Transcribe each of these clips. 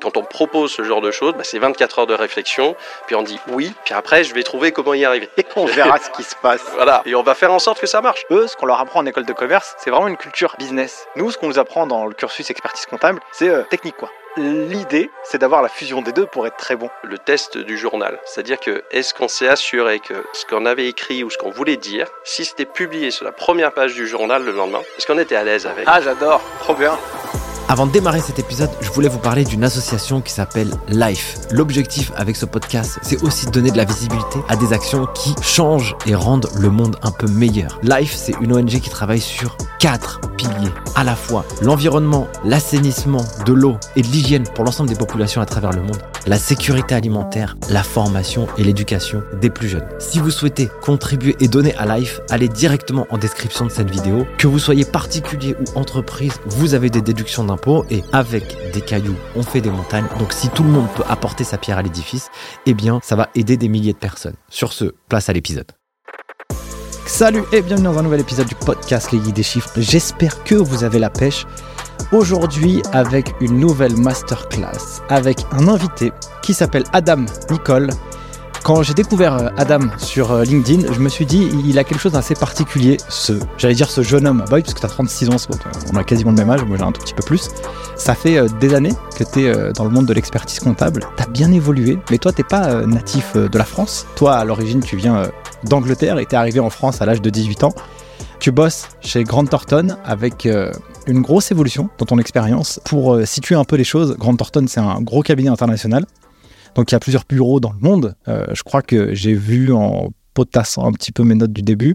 Quand on propose ce genre de choses, bah, c'est 24 heures de réflexion, puis on dit oui, puis après je vais trouver comment y arriver. Et on verra ce qui se passe. Voilà, et on va faire en sorte que ça marche. Eux, ce qu'on leur apprend en école de commerce, c'est vraiment une culture business. Nous, ce qu'on nous apprend dans le cursus expertise comptable, c'est euh, technique quoi. L'idée, c'est d'avoir la fusion des deux pour être très bon. Le test du journal, c'est-à-dire que est-ce qu'on s'est assuré que ce qu'on avait écrit ou ce qu'on voulait dire, si c'était publié sur la première page du journal le lendemain, est-ce qu'on était à l'aise avec? Ah, j'adore, trop bien. Avant de démarrer cet épisode, je voulais vous parler d'une association qui s'appelle Life. L'objectif avec ce podcast, c'est aussi de donner de la visibilité à des actions qui changent et rendent le monde un peu meilleur. Life, c'est une ONG qui travaille sur quatre piliers. À la fois l'environnement, l'assainissement, de l'eau et de l'hygiène pour l'ensemble des populations à travers le monde, la sécurité alimentaire, la formation et l'éducation des plus jeunes. Si vous souhaitez contribuer et donner à Life, allez directement en description de cette vidéo. Que vous soyez particulier ou entreprise, vous avez des déductions d'impôts et avec des cailloux, on fait des montagnes. Donc si tout le monde peut apporter sa pierre à l'édifice, eh bien ça va aider des milliers de personnes. Sur ce, place à l'épisode. Salut et bienvenue dans un nouvel épisode du podcast Les Guides des Chiffres. J'espère que vous avez la pêche. Aujourd'hui avec une nouvelle masterclass avec un invité qui s'appelle Adam Nicole. Quand j'ai découvert euh, Adam sur euh, LinkedIn, je me suis dit, il a quelque chose d'assez particulier, ce, j'allais dire ce jeune homme. Oui, parce que tu as 36 ans, on a quasiment le même âge, moi j'ai un tout petit peu plus. Ça fait euh, des années que tu es dans le monde de l'expertise comptable, tu as bien évolué, mais toi t'es pas natif de la France. Toi, à l'origine, tu viens d'Angleterre et t'es arrivé en France à l'âge de 18 ans. Tu bosses chez Grant Thornton avec une grosse évolution dans ton expérience. Pour situer un peu les choses, Grant Thornton, c'est un gros cabinet international donc il y a plusieurs bureaux dans le monde. Euh, je crois que j'ai vu en potassant un petit peu mes notes du début.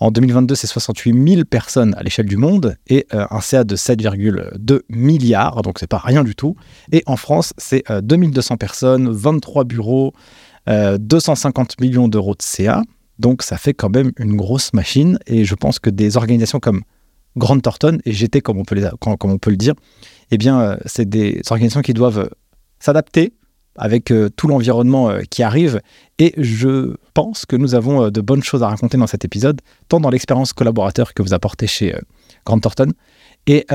En 2022, c'est 68 000 personnes à l'échelle du monde et euh, un CA de 7,2 milliards, donc c'est pas rien du tout. Et en France, c'est 2200 euh, personnes, 23 bureaux, 250 millions d'euros de CA. Donc ça fait quand même une grosse machine. Et je pense que des organisations comme Grant Thornton et GT, comme on peut, comme on peut le dire, eh bien, c'est des organisations qui doivent s'adapter avec euh, tout l'environnement euh, qui arrive. Et je pense que nous avons euh, de bonnes choses à raconter dans cet épisode, tant dans l'expérience collaborateur que vous apportez chez Grant Thornton, et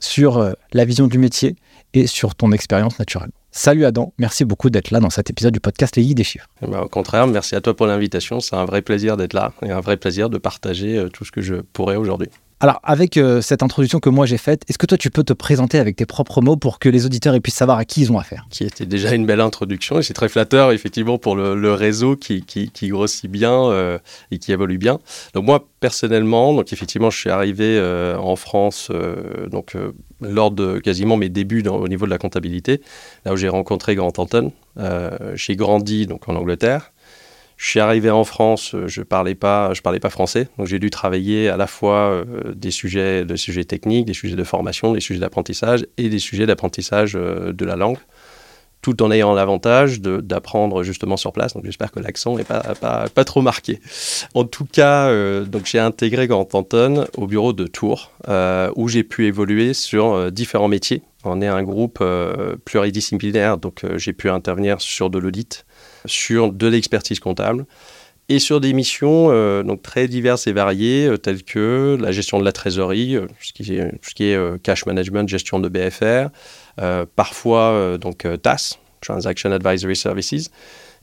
sur la vision du métier et sur ton expérience naturelle. Salut Adam, merci beaucoup d'être là dans cet épisode du podcast Les des chiffres. Eh ben, au contraire, merci à toi pour l'invitation. C'est un vrai plaisir d'être là et un vrai plaisir de partager tout ce que je pourrais aujourd'hui. Alors, avec euh, cette introduction que moi j'ai faite, est-ce que toi tu peux te présenter avec tes propres mots pour que les auditeurs puissent savoir à qui ils ont affaire? Qui était déjà une belle introduction et c'est très flatteur effectivement pour le, réseau qui, qui, grossit bien euh, et qui évolue bien. Donc moi personnellement, donc effectivement je suis arrivé euh, en France donc lors de quasiment mes débuts au niveau de la comptabilité, là où j'ai rencontré Grant Anton. j'ai grandi donc en Angleterre. Je suis arrivé en France, euh, je parlais pas, je parlais pas français, donc j'ai dû travailler à la fois euh, des sujets, des sujets techniques, des sujets de formation, des sujets d'apprentissage et des sujets d'apprentissage euh, de la langue, tout en ayant l'avantage d'apprendre justement sur place. Donc j'espère que l'accent n'est pas, pas, pas, trop marqué. En tout cas, donc j'ai intégré Grand Anton au bureau de Tours, où j'ai pu évoluer sur différents métiers. On est un groupe pluridisciplinaire, donc j'ai pu intervenir sur de l'audit sur de l'expertise comptable et sur des missions euh, donc très diverses et variées, euh, telles que la gestion de la trésorerie, euh, ce qui est, ce qui est cash management, gestion de BFR, parfois donc TAS, Transaction Advisory Services,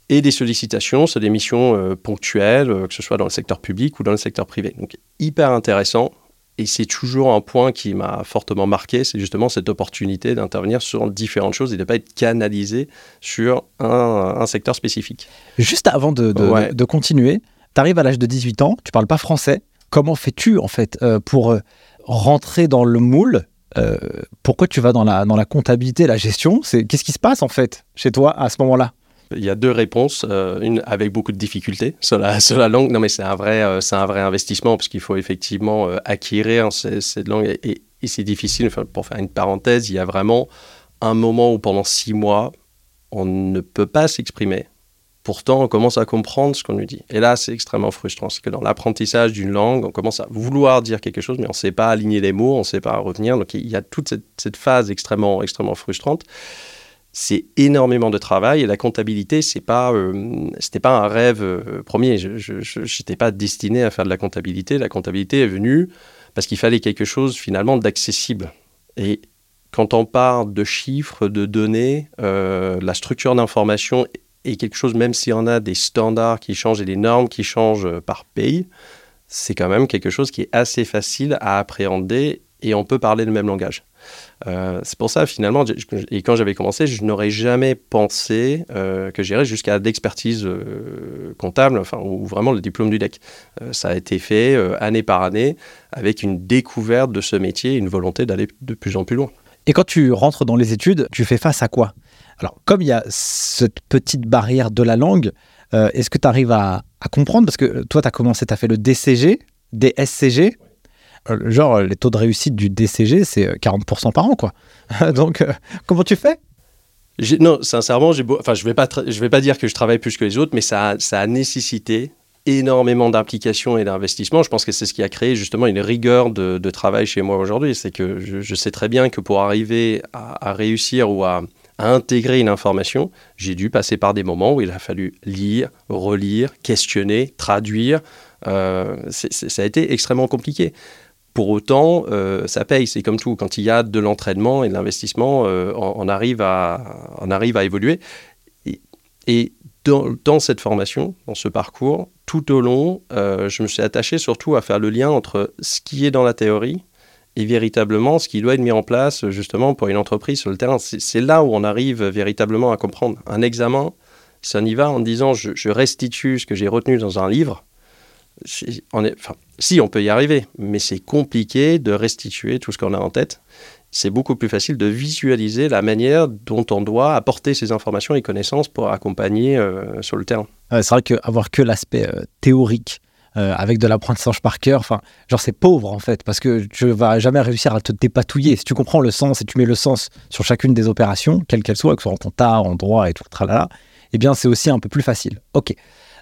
et des sollicitations sur des missions ponctuelles, que ce soit dans le secteur public ou dans le secteur privé. Donc hyper intéressant et c'est toujours un point qui m'a fortement marqué, c'est justement cette opportunité d'intervenir sur différentes choses et de ne pas être canalisé sur un, secteur spécifique. Juste avant de, de, continuer, tu arrives à l'âge de 18 ans, tu parles pas français. Comment fais-tu en fait euh, pour euh, rentrer dans le moule euh, Pourquoi tu vas dans la, dans la comptabilité, la gestion? Qu'est-ce qui se passe en fait chez toi à ce moment-là? Il y a deux réponses, euh, une avec beaucoup de difficultés sur la, langue. Non, mais c'est un vrai, euh, un vrai investissement parce qu'il faut effectivement euh, acquérir cette, langue et, c'est difficile. pour faire une parenthèse, il y a vraiment un moment où pendant six mois, on ne peut pas s'exprimer. Pourtant, on commence à comprendre ce qu'on nous dit. Et là, c'est extrêmement frustrant. C'est que dans l'apprentissage d'une langue, on commence à vouloir dire quelque chose, mais on ne sait pas aligner les mots, on ne sait pas revenir. Donc, il y a toute cette, cette phase extrêmement, extrêmement frustrante c'est énormément de travail et la comptabilité c'est pas euh, pas un rêve euh, premier. Je n'étais pas destiné à faire de la comptabilité. La comptabilité est venue parce qu'il fallait quelque chose finalement d'accessible. Et quand on parle de chiffres, de données, la structure d'information est quelque chose, même s'il y en a des standards qui changent et des normes qui changent par pays, c'est quand même quelque chose qui est assez facile à appréhender et on peut parler le même langage. Euh, c'est pour ça, finalement, et quand j'avais commencé, je n'aurais jamais pensé euh, que j'irais jusqu'à l'expertise euh, comptable, enfin, ou vraiment le diplôme du DEC. ça a été fait année par année avec une découverte de ce métier et une volonté d'aller de plus en plus loin. Et quand tu rentres dans les études, tu fais face à quoi? Alors, comme il y a cette petite barrière de la langue, est-ce que tu arrives à, à, comprendre? Parce que toi, tu as commencé, tu as fait le DCG, DSCG. Genre, les taux de réussite du DCG, c'est 40% euh, par an, quoi. Donc, euh, comment tu fais? Non, sincèrement, enfin, je ne vais, pas vais pas dire que je travaille plus que les autres, mais ça a, ça a nécessité énormément d'implication et d'investissement. Je pense que c'est ce qui a créé justement une rigueur de, travail chez moi aujourd'hui. C'est que je, sais très bien que pour arriver à, réussir ou à, intégrer une information, j'ai dû passer par des moments où il a fallu lire, relire, questionner, traduire. ça a été extrêmement compliqué. Pour autant, euh, ça paye, c'est comme tout. Quand il y a de l'entraînement et de l'investissement, euh, on, arrive à, on arrive à évoluer. Et, dans, cette formation, dans ce parcours, tout au long, euh, je me suis attaché surtout à faire le lien entre ce qui est dans la théorie et véritablement ce qui doit être mis en place justement pour une entreprise sur le terrain. C'est là où on arrive véritablement à comprendre. Un examen, ça y va en disant je restitue ce que j'ai retenu dans un livre on est, enfin, si on peut y arriver, mais c'est compliqué de restituer tout ce qu'on a en tête. C'est beaucoup plus facile de visualiser la manière dont on doit apporter ces informations et connaissances pour accompagner euh, sur le terrain. c'est vrai qu'avoir que l'aspect euh, théorique euh, avec de l'apprentissage par cœur, enfin, genre c'est pauvre en fait, parce que tu vas jamais réussir à te dépatouiller. Si tu comprends le sens et tu mets le sens sur chacune des opérations, quelle qu'elle soit, que ce soit en compta, en droit et tout, tralala, eh bien c'est aussi un peu plus facile. Ok.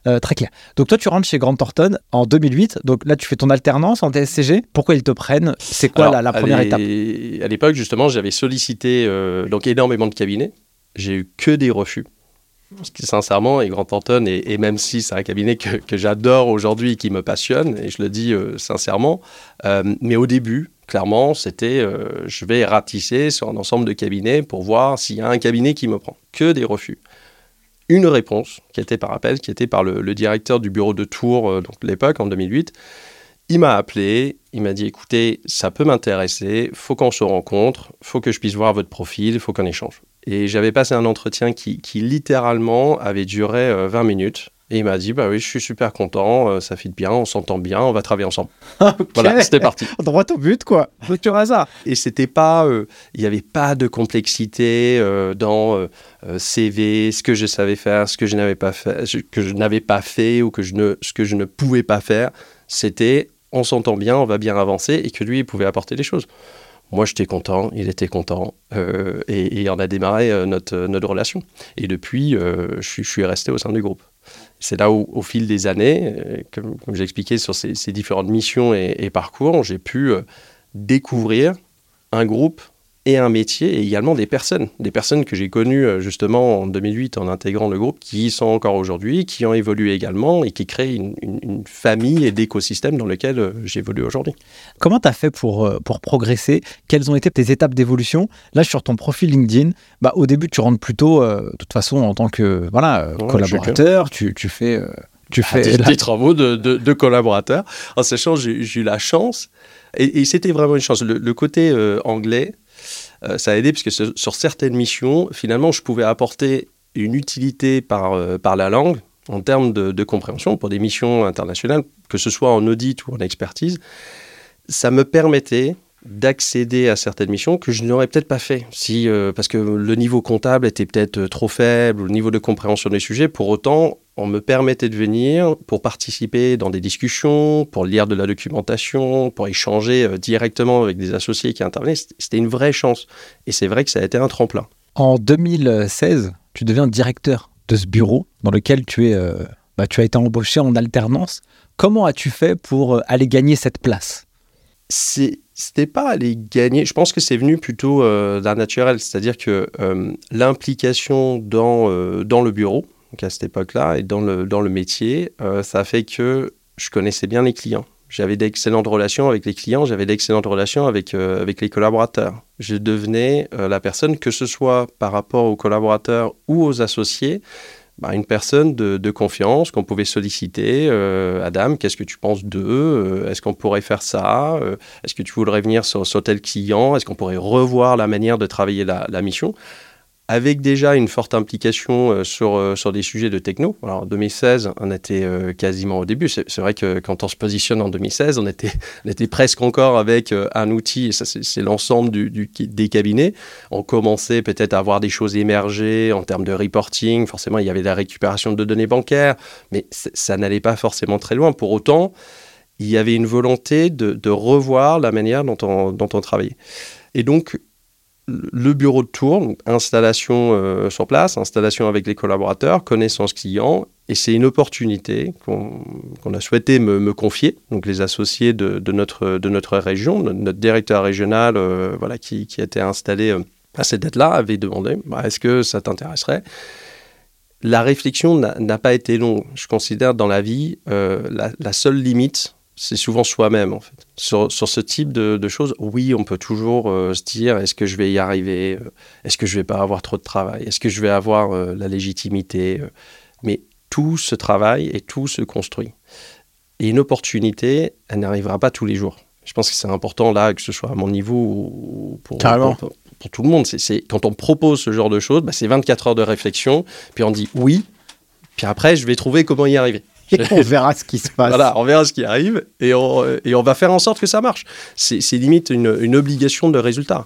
Euh, très clair. Donc toi, tu rentres chez Grant Thornton en 2008. Donc là, tu fais ton alternance en TSCG. Pourquoi ils te prennent C'est quoi la, première étape À l'époque, justement, j'avais sollicité euh, donc énormément de cabinets. J'ai eu que des refus. Parce que sincèrement, et Grant Thornton, et, même si c'est un cabinet que, j'adore aujourd'hui et qui me passionne, et je le dis euh, sincèrement, mais au début, clairement, c'était je vais ratisser sur un ensemble de cabinets pour voir s'il y a un cabinet qui me prend. Que des refus une réponse qui était par appel, qui était par le, directeur du bureau de Tours, euh, donc de l'époque, en 2008. Il m'a appelé, il m'a dit écoutez, ça peut m'intéresser, faut qu'on se rencontre, faut que je puisse voir votre profil, faut qu'on échange. Et j'avais passé un entretien qui, littéralement avait duré 20 euh, minutes. Et il m'a dit, bah oui, je suis super content, euh, ça fit bien, on s'entend bien, on va travailler ensemble. Voilà, c'était parti. Droit au but, quoi. Rupture hasard. Et c'était pas, euh, il n'y avait pas de complexité euh, dans CV, ce que je savais faire, ce que je n'avais pas fait, que je n'avais pas fait ou que je ne, ce que je ne pouvais pas faire. C'était, on s'entend bien, on va bien avancer et que lui, il pouvait apporter des choses. Moi, j'étais content, il était content, et, et, on a démarré notre, notre relation. Et depuis, je suis resté au sein du groupe c'est là où, au fil des années, euh, comme, j'ai expliqué sur ces, différentes missions et, parcours, j'ai pu euh, découvrir un groupe et un métier et également des personnes. Des personnes que j'ai connues euh, justement en 2008 en intégrant le groupe, qui y sont encore aujourd'hui, qui ont évolué également et qui créent une, famille et d'écosystèmes dans lesquels euh, j'évolue aujourd'hui. Comment tu as fait pour, euh, pour progresser? Quelles ont été tes étapes d'évolution? Là, sur ton profil LinkedIn, bah, au début, tu rentres plutôt, de toute façon, en tant que voilà, collaborateur, tu, tu, fais... tu ah, fais des, travaux de, de, collaborateurs. En sachant, j'ai eu la chance, et, c'était vraiment une chance. Le, côté anglais, euh, ça a aidé puisque sur certaines missions, finalement, je pouvais apporter une utilité par, euh, par la langue en termes de, compréhension pour des missions internationales, que ce soit en audit ou en expertise. Ça me permettait d'accéder à certaines missions que je n'aurais peut-être pas fait si euh, parce que le niveau comptable était peut-être trop faible, le niveau de compréhension des sujets. Pour autant, on me permettait de venir pour participer dans des discussions, pour lire de la documentation, pour échanger euh, directement avec des associés qui intervenaient. C'était une vraie chance. Et c'est vrai que ça a été un tremplin. En 2016, tu deviens directeur de ce bureau dans lequel tu, es, euh, bah, tu as été embauché en alternance. Comment as-tu fait pour euh, aller gagner cette place? C'était pas aller gagner. Je pense que c'est venu plutôt d'un naturel, c'est-à-dire que l'implication dans, dans le bureau, à cette époque-là, et dans le, dans le métier, euh, ça a fait que je connaissais bien les clients. J'avais d'excellentes relations avec les clients, j'avais d'excellentes relations avec, euh, avec les collaborateurs. Je devenais euh, la personne, que ce soit par rapport aux collaborateurs ou aux associés, bah, une personne de, confiance qu'on pouvait solliciter. Euh, Adam, qu'est-ce que tu penses d'eux Est-ce qu'on pourrait faire ça Est-ce que tu voudrais venir sur, sur tel client Est-ce qu'on pourrait revoir la manière de travailler la mission? Avec déjà une forte implication euh, sur, euh, sur des sujets de techno. Alors, en 2016, on était euh, quasiment au début. C'est vrai que quand on se positionne en 2016, on était, on était presque encore avec un outil, c'est l'ensemble des cabinets. On commençait peut-être à avoir des choses émerger en termes de reporting. Forcément, il y avait la récupération de données bancaires, mais ça n'allait pas forcément très loin. Pour autant, il y avait une volonté de, de revoir la manière dont on, dont on travaillait. Et donc, le bureau de tour, installation euh, sur place, installation avec les collaborateurs, connaissance client, et c'est une opportunité qu'on a souhaité me, confier, donc les associés de, notre, de notre région, notre directeur régional euh, voilà, qui, qui, été installé euh, à cette date-là avait demandé bah, est-ce que ça t'intéresserait? La réflexion n'a pas été longue. Je considère dans la vie, la seule limite, c'est souvent soi-même en fait. Sur, ce type de, choses, oui, on peut toujours euh, se dire est-ce que je vais y arriver euh, Est-ce que je vais pas avoir trop de travail Est-ce que je vais avoir euh, la légitimité Mais tout se travaille et tout se construit. Et une opportunité, elle n'arrivera pas tous les jours. Je pense que c'est important là, que ce soit à mon niveau ou pour, pour, tout le monde. C'est quand on propose ce genre de choses, bah, c'est 24 heures de réflexion, puis on dit oui, puis après je vais trouver comment y arriver. On verra ce qui se passe. Voilà, on verra ce qui arrive et on, et on va faire en sorte que ça marche. C'est limite une, une obligation de résultat.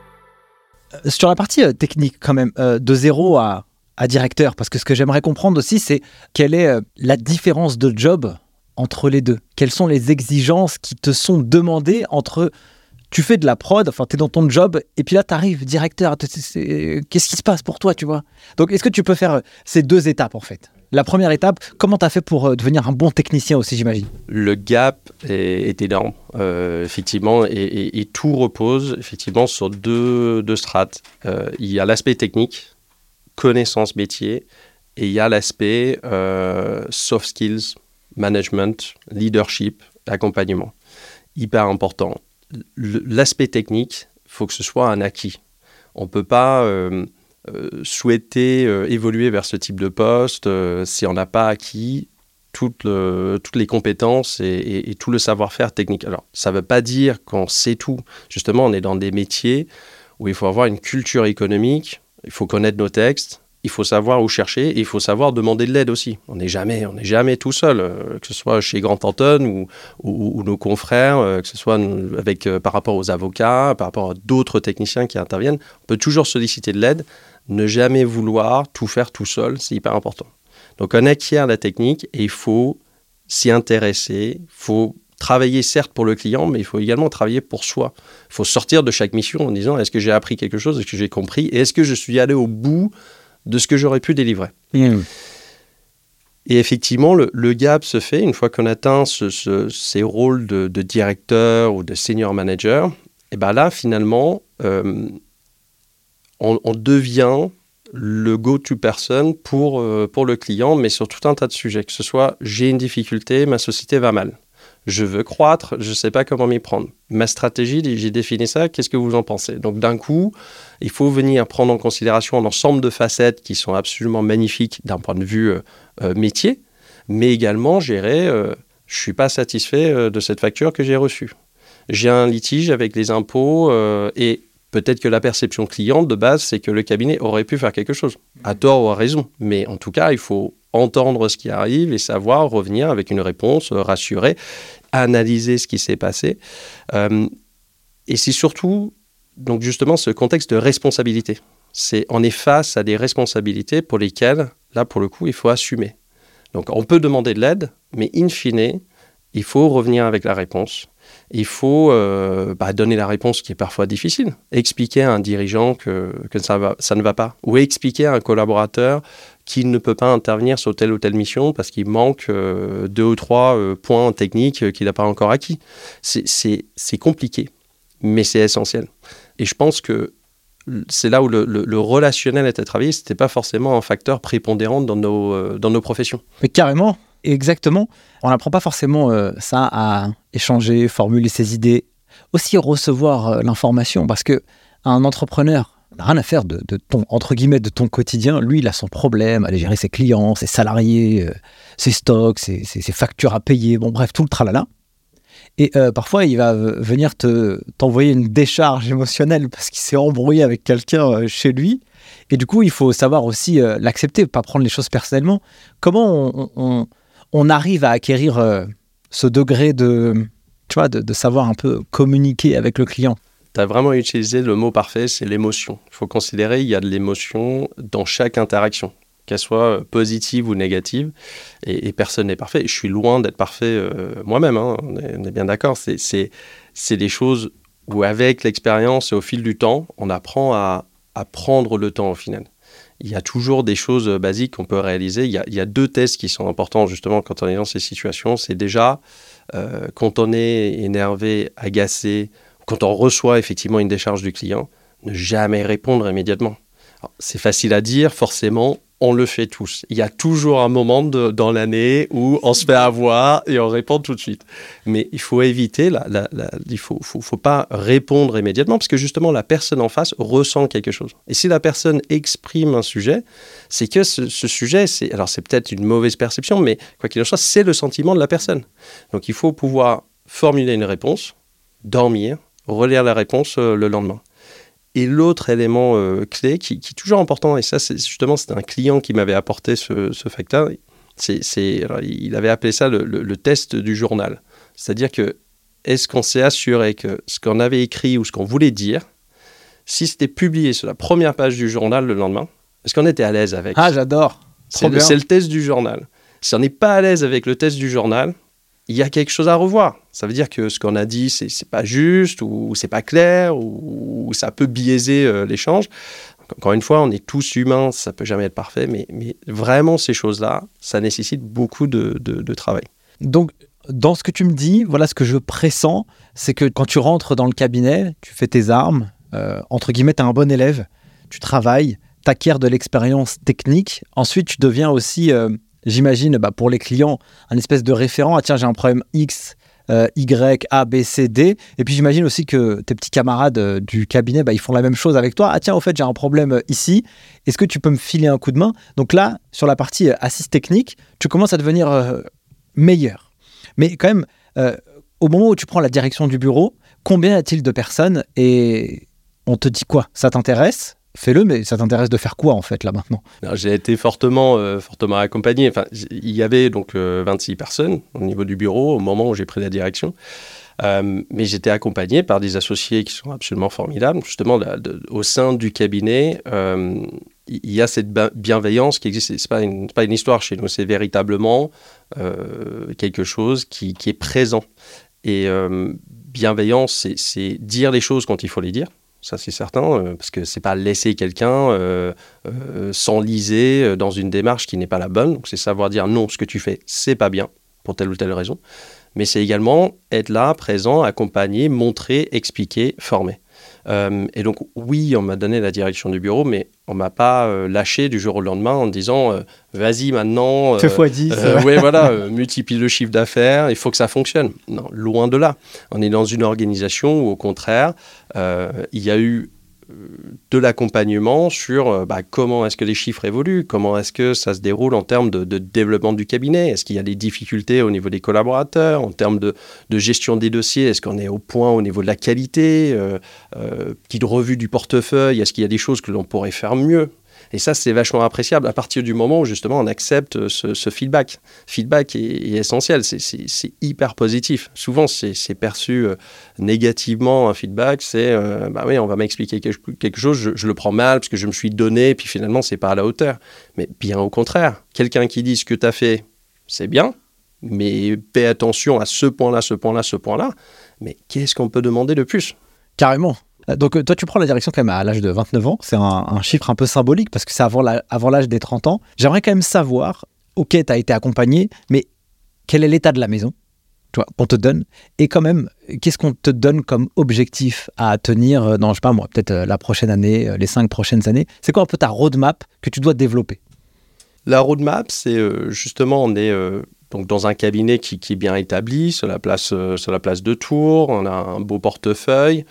Euh, sur la partie euh, technique, quand même, euh, de zéro à, à, directeur, parce que ce que j'aimerais comprendre aussi, c'est quelle est la différence de job entre les deux? Quelles sont les exigences qui te sont demandées entre tu fais de la prod, enfin, tu es dans ton job, et puis là, tu arrives directeur. Qu'est-ce qui se passe pour toi, tu vois? Donc, est-ce que tu peux faire ces deux étapes, en fait? La première étape, comment tu as fait pour euh, devenir un bon technicien aussi, j'imagine? Le gap est, énorme, euh, effectivement, et, tout repose effectivement sur deux, strates. Euh, il y a l'aspect technique, connaissance métier, et il y a l'aspect soft skills, management, leadership, accompagnement. Hyper important. L'aspect technique, faut que ce soit un acquis. On ne peut pas souhaiter euh, évoluer vers ce type de poste euh, si on n'a pas acquis toutes, toutes les compétences et, tout le savoir-faire technique. Alors, ça ne veut pas dire qu'on sait tout. Justement, on est dans des métiers où il faut avoir une culture économique, il faut connaître nos textes, il faut savoir où chercher et il faut savoir demander de l'aide aussi. On n'est jamais, on n'est jamais tout seul, euh, que ce soit chez Grand Anton ou, ou, nos confrères, euh, que ce soit avec, euh, par rapport aux avocats, par rapport à d'autres techniciens qui interviennent. On peut toujours solliciter de l'aide. Ne jamais vouloir tout faire tout seul, c'est hyper important. Donc on acquiert la technique et il faut s'y intéresser, il faut travailler certes pour le client, mais il faut également travailler pour soi. Il faut sortir de chaque mission en disant est-ce que j'ai appris quelque chose, est-ce que j'ai compris, et est-ce que je suis allé au bout de ce que j'aurais pu délivrer? Mmh. Et effectivement, le, gap se fait une fois qu'on atteint ces rôles de, directeur ou de senior manager. Et bien là, finalement, euh, on, devient le go-to person pour, euh, pour le client, mais sur tout un tas de sujets. Que ce soit j'ai une difficulté, ma société va mal je veux croître, je ne sais pas comment m'y prendre. Ma stratégie, j'ai défini ça, qu'est-ce que vous en pensez? Donc d'un coup, il faut venir prendre en considération un ensemble de facettes qui sont absolument magnifiques d'un point de vue euh, euh, métier, mais également gérer, je ne suis pas satisfait de cette facture que j'ai reçue. J'ai un litige avec les impôts et peut-être que la perception client de base, c'est que le cabinet aurait pu faire quelque chose, à tort ou à raison. Mais en tout cas, il faut entendre ce qui arrive et savoir revenir avec une réponse rassurée, analyser ce qui s'est passé. Euh, et c'est surtout, donc justement, ce contexte de responsabilité. C'est on est face à des responsabilités pour lesquelles, là, pour le coup, il faut assumer. Donc on peut demander de l'aide, mais in fine, il faut revenir avec la réponse. Il faut euh, bah, donner la réponse qui est parfois difficile. Expliquer à un dirigeant que, ça, ne va pas. Ou expliquer à un collaborateur qu'il ne peut pas intervenir sur telle ou telle mission parce qu'il manque euh, deux ou trois euh, points techniques qu'il n'a pas encore acquis. C'est compliqué, mais c'est essentiel. Et je pense que c'est là où le, le, relationnel était travaillé, ce n'était pas forcément un facteur prépondérant dans nos professions. Mais carrément, exactement. On n'apprend pas forcément ça à échanger, formuler ses idées, aussi recevoir euh, l'information, parce que un entrepreneur n'a rien à faire de, ton entre guillemets de ton quotidien. Lui, il a son problème, aller gérer ses clients, ses salariés, euh, ses stocks, ses, factures à payer, bon bref, tout le tralala. Et euh, parfois, il va venir te t'envoyer une décharge émotionnelle parce qu'il s'est embrouillé avec quelqu'un chez lui. Et du coup, il faut savoir aussi l'accepter, pas prendre les choses personnellement. Comment on arrive à acquérir ce degré de, tu vois, de, savoir un peu communiquer avec le client tu as vraiment utilisé le mot parfait, c'est l'émotion. Il faut considérer qu'il y a de l'émotion dans chaque interaction, qu'elle soit positive ou négative, et, personne n'est parfait. Je suis loin d'être parfait euh, moi-même, hein. on, est, bien d'accord. C'est des choses où avec l'expérience et au fil du temps, on apprend à, à prendre le temps au final il y a toujours des choses basiques qu'on peut réaliser. Il y, a, deux tests qui sont importants justement quand on est dans ces situations. C'est déjà euh, quand on est énervé, agacé, quand on reçoit effectivement une décharge du client, ne jamais répondre immédiatement. C'est facile à dire, forcément, on le fait tous. Il y a toujours un moment dans l'année où on se fait avoir et on répond tout de suite. Mais il faut éviter, la, il ne faut, pas répondre immédiatement parce que justement la personne en face ressent quelque chose. Et si la personne exprime un sujet, c'est que ce, sujet, alors c'est peut-être une mauvaise perception, mais quoi qu'il en soit, c'est le sentiment de la personne. Donc il faut pouvoir formuler une réponse, dormir, relire la réponse euh, le lendemain. Et l'autre élément euh, clé qui, est toujours important, et ça, c'est justement, c'est un client qui m'avait apporté ce, facteur. C'est, il avait appelé ça le, test du journal. C'est-à-dire que est-ce qu'on s'est assuré que ce qu'on avait écrit ou ce qu'on voulait dire, si c'était publié sur la première page du journal le lendemain, est-ce qu'on était à l'aise avec Ah, j'adore. C'est le, c'est le test du journal. Si on n'est pas à l'aise avec le test du journal, il y a quelque chose à revoir. Ça veut dire que ce qu'on a dit, c'est, pas juste, ou c'est pas clair, ou, ça peut biaiser euh, l'échange. Encore une fois, on est tous humains, ça peut jamais être parfait, mais, vraiment ces choses-là, ça nécessite beaucoup de, de, travail. Donc, dans ce que tu me dis, voilà ce que je pressens, c'est que quand tu rentres dans le cabinet, tu fais tes armes, euh, entre guillemets, tu es un bon élève, tu travailles, tu acquiers de l'expérience technique, ensuite tu deviens aussi euh, j'imagine, bah, pour les clients, un espèce de référent. Ah tiens, j'ai un problème X, euh, Y, A, B, C, D. Et puis j'imagine aussi que tes petits camarades euh, du cabinet, bah, ils font la même chose avec toi. Ah tiens, au fait, j'ai un problème euh, ici. Est-ce que tu peux me filer un coup de main? Donc là, sur la partie assise technique, tu commences à devenir meilleur. Mais quand même, au moment où tu prends la direction du bureau, combien y a-t-il de personnes et on te dit quoi? Ça t'intéresse? Fais-le, mais ça t'intéresse de faire quoi en fait là maintenant? J'ai été fortement, euh, fortement accompagné. Il y avait donc 26 euh, personnes au niveau du bureau au moment où j'ai pris la direction. Euh, mais j'étais accompagné par des associés qui sont absolument formidables. Justement, au sein du cabinet, il y a cette bienveillance qui existe. Ce n'est pas, une, histoire chez nous, c'est véritablement quelque chose qui, est présent. Et bienveillance, c'est dire les choses quand il faut les dire ça c'est certain, euh, parce que c'est pas laisser quelqu'un euh, euh, s'enliser dans une démarche qui n'est pas la bonne. Donc c'est savoir dire non, ce que tu fais, c'est pas bien pour telle ou telle raison. Mais c'est également être là, présent, accompagner, montrer, expliquer, former. Euh, et donc, oui, on m'a donné la direction du bureau, mais on m'a pas euh, lâché du jour au lendemain en disant euh, vas-y maintenant. Fais fois 10. oui, voilà, multiplie le chiffre d'affaires, il faut que ça fonctionne. Non, loin de là. On est dans une organisation où, au contraire, il y a eu de l'accompagnement sur euh, bah, comment est-ce que les chiffres évoluent, comment est-ce que ça se déroule en termes de, développement du cabinet, est-ce qu'il y a des difficultés au niveau des collaborateurs, en termes de, gestion des dossiers, est-ce qu'on est au point au niveau de la qualité, euh, euh, petite revue du portefeuille, est-ce qu'il y a des choses que l'on pourrait faire mieux? Et ça, c'est vachement appréciable à partir du moment où justement on accepte ce, feedback. Feedback est, essentiel, c'est hyper positif. Souvent, c'est perçu euh, négativement un feedback, c'est euh, bah oui, on va m'expliquer quelque chose, je, le prends mal parce que je me suis donné, puis finalement, c'est pas à la hauteur. Mais bien au contraire, quelqu'un qui dit ce que tu as fait, c'est bien, mais fais attention à ce point-là, ce point-là, ce point-là. Mais qu'est-ce qu'on peut demander de plus? Carrément. Donc euh, toi, tu prends la direction quand même à l'âge de 29 ans. C'est un, chiffre un peu symbolique parce que c'est avant l'âge des 30 ans. J'aimerais quand même savoir, ok, tu as été accompagné, mais quel est l'état de la maison qu'on te donne? Et quand même, qu'est-ce qu'on te donne comme objectif à tenir euh, dans, je sais pas moi, peut-être euh, la prochaine année, les cinq prochaines années? C'est quoi un peu ta roadmap que tu dois développer? La roadmap, c'est justement, on est donc dans un cabinet qui, qui est bien établi, sur la, place, sur la place de Tours, on a un beau portefeuille,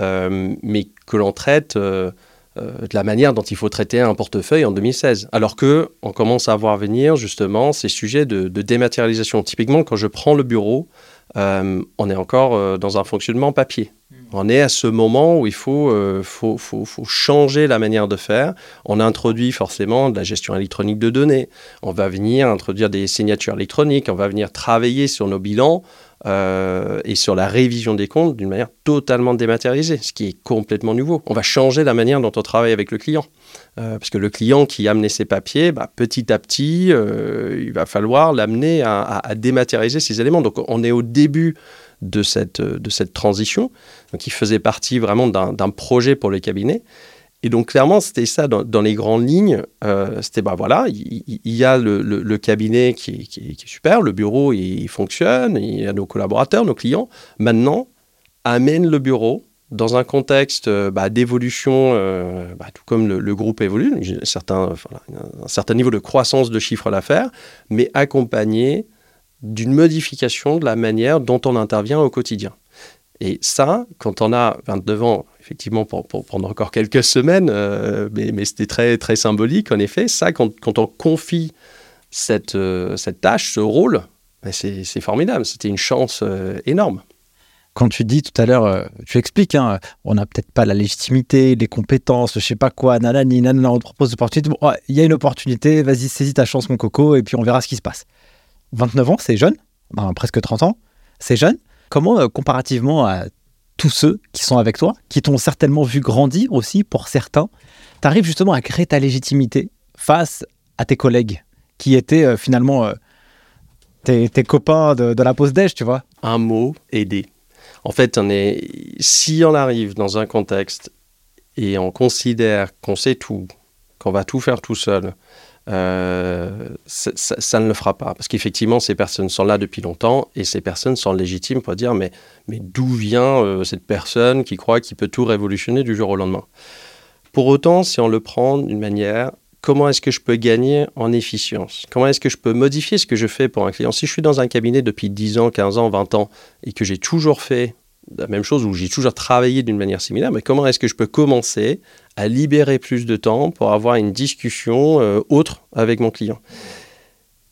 mais que l'on traite euh, euh, de la manière dont il faut traiter un portefeuille en 2016. Alors que on commence à voir venir justement ces sujets de, de dématérialisation. Typiquement, quand je prends le bureau, euh, on est encore euh, dans un fonctionnement papier. On est à ce moment où il faut, euh, faut, faut, faut changer la manière de faire. On introduit forcément de la gestion électronique de données. On va venir introduire des signatures électroniques. On va venir travailler sur nos bilans euh, et sur la révision des comptes d'une manière totalement dématérialisée, ce qui est complètement nouveau. On va changer la manière dont on travaille avec le client. Euh, parce que le client qui a amené ses papiers, bah, petit à petit, euh, il va falloir l'amener à, dématérialiser ces éléments. Donc on est au début de cette, de cette transition, qui faisait partie vraiment d'un projet pour les cabinets. Et donc clairement, c'était ça dans, les grandes lignes. Euh, c'était, bah voilà, il, y a le, cabinet qui est, super, le bureau, il, fonctionne, il y a nos collaborateurs, nos clients. Maintenant, amène le bureau dans un contexte euh, bah, d'évolution, euh, bah, tout comme le, groupe évolue, certains, un certain niveau de croissance de chiffre d'affaires, mais accompagné d'une modification de la manière dont on intervient au quotidien. Et ça, quand on a 29 ans, effectivement, pour, pour prendre encore quelques semaines, euh, mais, c'était très, très symbolique, en effet, ça, quand, on confie cette, euh, cette tâche, ce rôle, ben, c'est formidable. C'était une chance euh, énorme. Quand tu dis tout à l'heure, tu expliques, hein, on n'a peut-être pas la légitimité, les compétences, je sais pas quoi, nanani, nanana, on te propose l'opportunité. Bon, il y a une opportunité, vas-y, saisis ta chance, mon coco, et puis on verra ce qui se passe. 29 ans, c'est jeune, ben, presque 30 ans, c'est jeune. Comment, comparativement à tous ceux qui sont avec toi, qui t'ont certainement vu grandir aussi, pour certains, tu arrives justement à créer ta légitimité face à tes collègues, qui étaient euh, finalement euh, tes, copains de, de la pause déj, tu vois Un mot, aider. En fait, on est, si on arrive dans un contexte et on considère qu'on sait tout, qu'on va tout faire tout seul, euh, ça, ne le fera pas. Parce qu'effectivement, ces personnes sont là depuis longtemps et ces personnes sont légitimes pour dire mais, mais d'où vient euh, cette personne qui croit qu'il peut tout révolutionner du jour au lendemain? Pour autant, si on le prend d'une manière, comment est-ce que je peux gagner en efficience? Comment est-ce que je peux modifier ce que je fais pour un client? Si je suis dans un cabinet depuis 10 ans, 15 ans, 20 ans et que j'ai toujours fait la même chose ou j'ai toujours travaillé d'une manière similaire, mais comment est-ce que je peux commencer à libérer plus de temps pour avoir une discussion euh, autre avec mon client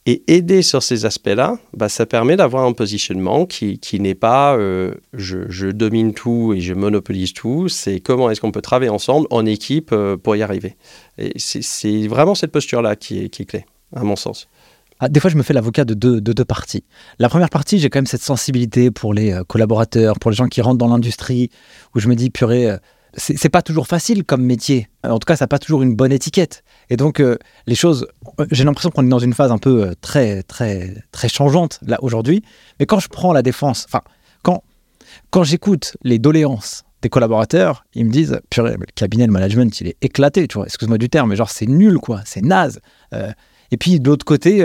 et aider sur ces aspects-là, bah, ça permet d'avoir un positionnement qui, qui n'est pas euh, je, domine tout et je monopolise tout, c'est comment est-ce qu'on peut travailler ensemble en équipe euh, pour y arriver. Et c'est- vraiment cette posture-là qui est, clé, à mon sens. Ah, des fois, je me fais l'avocat de deux, de deux parties. La première partie, j'ai quand même cette sensibilité pour les collaborateurs, pour les gens qui rentrent dans l'industrie, où je me dis, purée, c'est pas toujours facile comme métier. En tout cas, ça n'a pas toujours une bonne étiquette. Et donc, euh, les choses, euh, j'ai l'impression qu'on est dans une phase un peu euh, très, très, très changeante, là, aujourd'hui. Mais quand je prends la défense, enfin, quand, quand j'écoute les doléances des collaborateurs, ils me disent, purée, le cabinet de management, il est éclaté, tu vois, excuse-moi du terme, mais genre, c'est nul, quoi, c'est naze. Et puis de l'autre côté,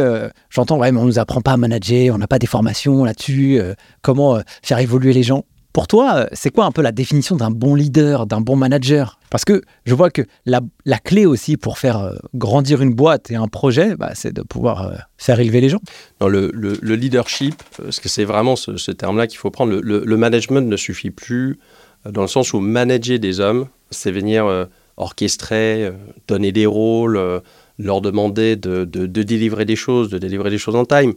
j'entends, ouais, mais on nous apprend pas à manager, on n'a pas des formations là-dessus, comment faire évoluer les gens. Pour toi, euh, c'est quoi un peu la définition d'un bon leader, d'un bon manager? Parce que je vois que la, clé aussi pour faire euh, grandir une boîte et un projet, bah, c'est de pouvoir euh, faire élever les gens. Dans le, le- le leadership, parce que c'est vraiment ce, terme-là qu'il faut prendre, le, management ne suffit plus dans le sens où manager des hommes, c'est venir orchestrer, donner des rôles, leur demander de, de- délivrer des choses, de délivrer des choses en time.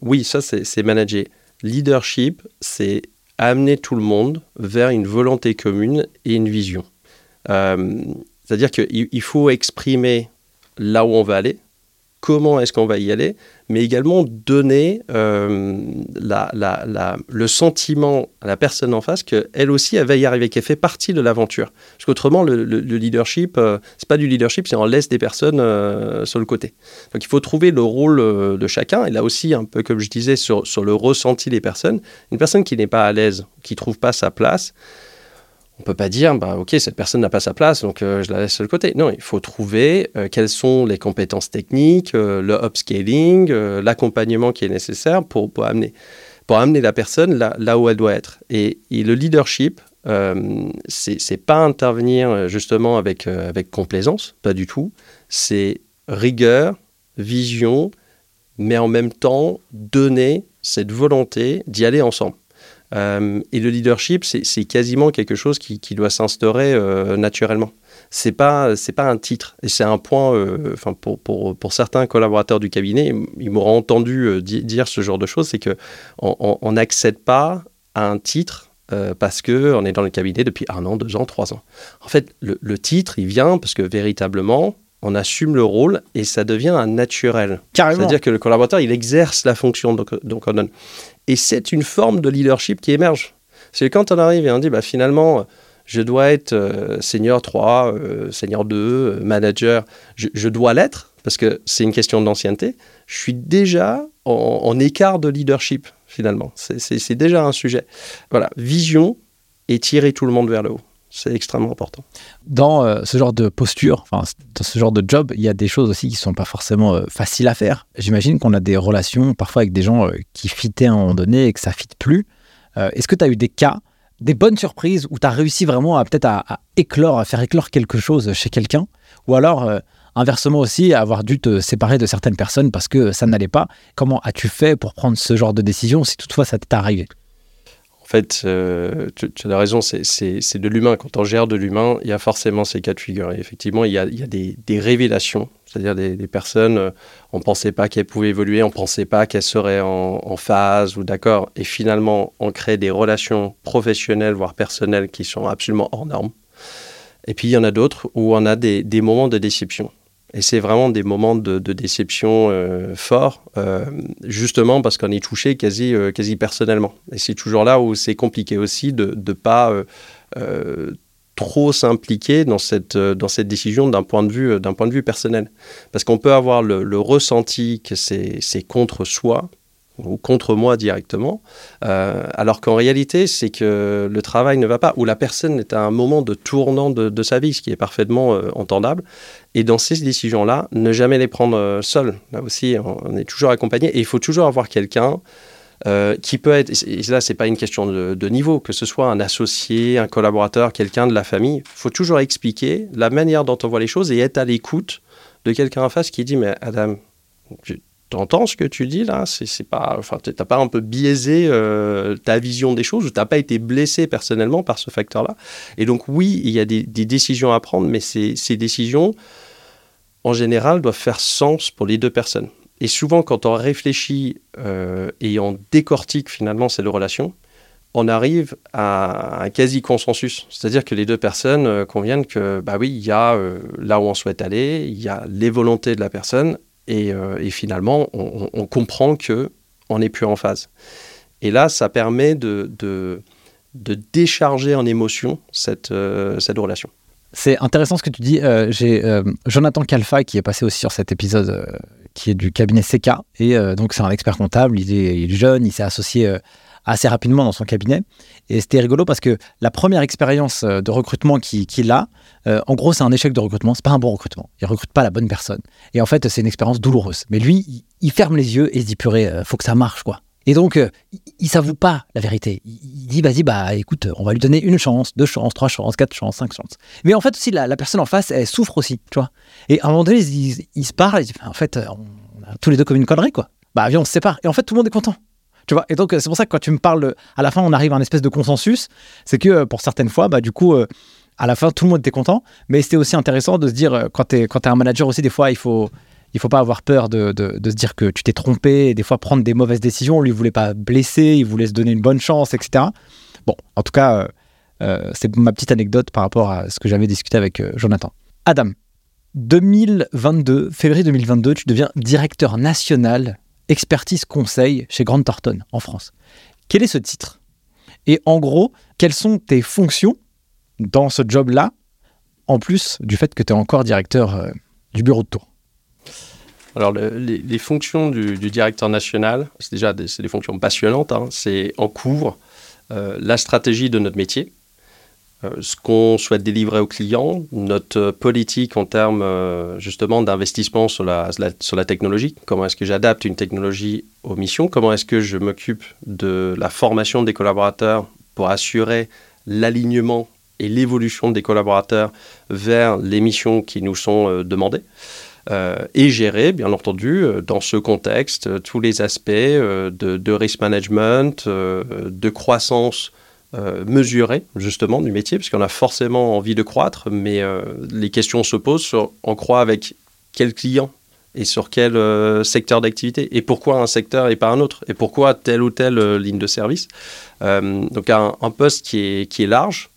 Oui, ça, c'est manager. Leadership, c'est amener tout le monde vers une volonté commune et une vision. Euh, C'est-à-dire qu'il il faut exprimer là où on va aller, comment est-ce qu'on va y aller, mais également donner euh, le sentiment à la personne en face qu'elle aussi, elle va y arriver, qu'elle fait partie de l'aventure. Parce qu'autrement, le, le, le, leadership, euh, c'est pas du leadership, c'est on laisse des personnes euh, sur le côté. Donc il faut trouver le rôle euh, de chacun, et là aussi, un peu comme je disais, sur, sur le ressenti des personnes. Une personne qui n'est pas à l'aise, qui trouve pas sa place, on peut pas dire, bah, ok, cette personne n'a pas sa place, donc euh, je la laisse sur le côté. Non, il faut trouver euh, quelles sont les compétences techniques, euh, le upscaling, l'accompagnement qui est nécessaire pour, amener, la personne là, où elle doit être. Et, le leadership, euh, c'est pas intervenir justement avec complaisance, pas du tout. C'est rigueur, vision, mais en même temps donner cette volonté d'y aller ensemble. Euh, et le leadership, c'est quasiment quelque chose qui, qui doit s'instaurer euh, naturellement. C'est pas c'est pas un titre et c'est un point. euh, pour, pour, pour certains collaborateurs du cabinet, ils m'auront entendu di- dire ce genre de choses, c'est que on- n'accède pas à un titre euh, parce que on est dans le cabinet depuis un an, deux ans, trois ans. En fait, le, le titre, il vient parce que véritablement, on assume le rôle et ça devient un naturel. C'est-à-dire que le collaborateur, il exerce la fonction donc, donc on donne. Et c'est une forme de leadership qui émerge. C'est quand on arrive et on dit, bah, finalement, je dois être euh, senior 3, euh, senior 2, euh, manager, je, dois l'être, parce que c'est une question d'ancienneté, je suis déjà en, écart de leadership, finalement. C'est déjà un sujet. Voilà, vision et tirer tout le monde vers le haut. C'est extrêmement important. dans euh, ce genre de posture, dans ce genre de job, il y a des choses aussi qui sont pas forcément euh, faciles à faire. J'imagine qu'on a des relations parfois avec des gens euh, qui fitaient à un moment donné et que ça fit plus. Est-ce que tu as eu des cas, des bonnes surprises où tu as réussi vraiment à peut-être à, éclore, à faire éclore quelque chose chez quelqu'un? Ou alors, inversement aussi, avoir dû te séparer de certaines personnes parce que ça n'allait pas Comment as-tu fait pour prendre ce genre de décision si toutefois ça t'est arrivé? En fait, euh, tu, as raison, c'est- de l'humain. Quand on gère de l'humain, il y a forcément ces cas de figure. Et effectivement, il y a, des, révélations, c'est-à-dire des, personnes, euh, on ne pensait pas qu'elles pouvaient évoluer, on ne pensait pas qu'elles seraient en, phase ou d'accord. Et finalement, on crée des relations professionnelles, voire personnelles, qui sont absolument hors normes. Et puis, il y en a d'autres où on a des moments de déception. Et c'est vraiment des moments de, déception euh, forts, euh, justement parce qu'on est touché quasi, euh, quasi personnellement. Et c'est toujours là où c'est compliqué aussi de ne pas trop s'impliquer dans cette, dans cette décision d'un point, de vue, point de vue personnel. Parce qu'on peut avoir le, le ressenti que c'est contre soi ou contre moi directement, euh, alors qu'en réalité, c'est que le travail ne va pas, ou la personne est à un moment de tournant de, sa vie, ce qui est parfaitement euh, entendable. Et dans ces décisions-là, ne jamais les prendre euh, seul. Là aussi, on, est toujours accompagné, et il faut toujours avoir quelqu'un qui peut être, et là, c'est pas une question de, de niveau, que ce soit un associé, un collaborateur, quelqu'un de la famille, il faut toujours expliquer la manière dont on voit les choses et être à l'écoute de quelqu'un en face qui dit Mais Adam, entends ce que tu dis là? C'est pas, enfin, t'as pas un peu biaisé euh, ta vision des choses ou t'as pas été blessé personnellement par ce facteur-là? Et donc, oui, il y a des, décisions à prendre, mais ces, ces décisions, en général, doivent faire sens pour les deux personnes. Et souvent, quand on réfléchit euh, et on décortique finalement ces deux relations, on arrive à un quasi-consensus. C'est-à-dire que les deux personnes euh, conviennent que, bah oui, il y a là où on souhaite aller, il y a les volontés de la personne, et, euh, et finalement, on, comprend que on n'est plus en phase. Et là, ça permet de, décharger en émotion cette, euh, cette relation. C'est intéressant ce que tu dis. Euh, J'ai euh, Jonathan Calfa qui est passé aussi sur cet épisode qui est du cabinet CK. Et donc, c'est un expert comptable. Il est, jeune, il s'est associé assez rapidement dans son cabinet. Et c'était rigolo parce que la première expérience euh, de recrutement qu'il a, euh, en gros, c'est un échec de recrutement. C'est pas un bon recrutement. Il recrute pas la bonne personne. Et en fait, c'est une expérience douloureuse. Mais lui, il, ferme les yeux et se dit purée, euh, faut que ça marche, quoi. Et donc, euh, il, s'avoue pas la vérité. Il, dit, vas-y, bah écoute, on va lui donner une chance, deux chances, trois chances, quatre chances, cinq chances. Mais en fait, aussi, la, personne en face, elle souffre aussi, tu vois. Et à un moment donné, ils, ils- ils se parlent, ils disent, en fait, on a tous les deux comme une connerie, quoi. Bah, viens, on se sépare. Et en fait, tout le monde est content. Tu vois. Et donc, euh, c'est pour ça que quand tu me parles, à la fin, on arrive à un espèce de consensus. C'est que euh, pour certaines fois, bah, du coup, euh, à la fin, tout le monde était content. Mais c'était aussi intéressant de se dire, quand tu es, un manager aussi, des fois, il faut. Il faut pas avoir peur de, de- se dire que tu t'es trompé et des fois prendre des mauvaises décisions. Lui, il voulait pas blesser, il voulait se donner une bonne chance, etc. Bon, en tout cas, c'est ma petite anecdote par rapport à ce que j'avais discuté avec Jonathan. Adam, 2022, février 2022, tu deviens directeur national expertise conseil chez Grant Thornton en France. Quel est ce titre? Et en gros, quelles sont tes fonctions dans ce job-là, en plus du fait que tu es encore directeur euh, du bureau de tour? Alors, les, fonctions du, directeur national, c'est déjà des, des fonctions passionnantes. Hein. C'est en cours euh, la stratégie de notre métier, ce qu'on souhaite délivrer aux clients, notre politique en termes euh, justement d'investissement sur la, sur la technologie, comment est-ce que j'adapte une technologie aux missions, comment est-ce que je m'occupe de la formation des collaborateurs pour assurer l'alignement et l'évolution des collaborateurs vers les missions qui nous sont euh, demandées. et gérer, bien entendu, dans ce contexte, tous les aspects de, de, risk management, de croissance euh, justement du métier, parce qu'on a forcément envie de croître, mais euh, les questions se posent sur on croit avec quel client et sur quel euh, secteur d'activité, et pourquoi un secteur et pas un autre, et pourquoi telle ou telle ligne de service. donc un, poste qui est, qui est large,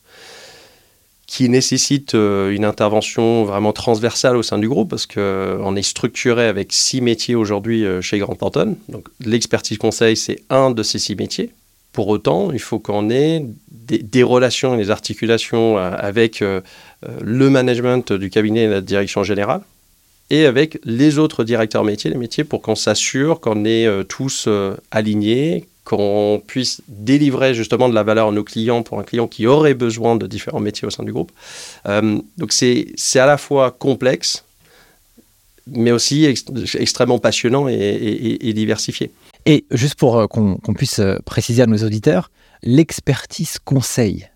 qui nécessite une intervention vraiment transversale au sein du groupe, parce qu'on est structuré avec six métiers aujourd'hui chez Grand Thornton. Donc l'expertise conseil, c'est un de ces six métiers. Pour autant, il faut qu'on ait des, relations et des articulations euh, avec euh, euh, le management du cabinet et la direction générale et avec les autres directeurs métiers, les métiers, pour qu'on s'assure qu'on est tous alignés, qu'on puisse délivrer justement de la valeur à nos clients pour un client qui aurait besoin de différents métiers au sein du groupe. donc c'est à la fois complexe, mais aussi extrêmement passionnant et diversifié. Et juste pour euh, qu'on puisse euh, préciser à nos auditeurs, l'expertise conseil.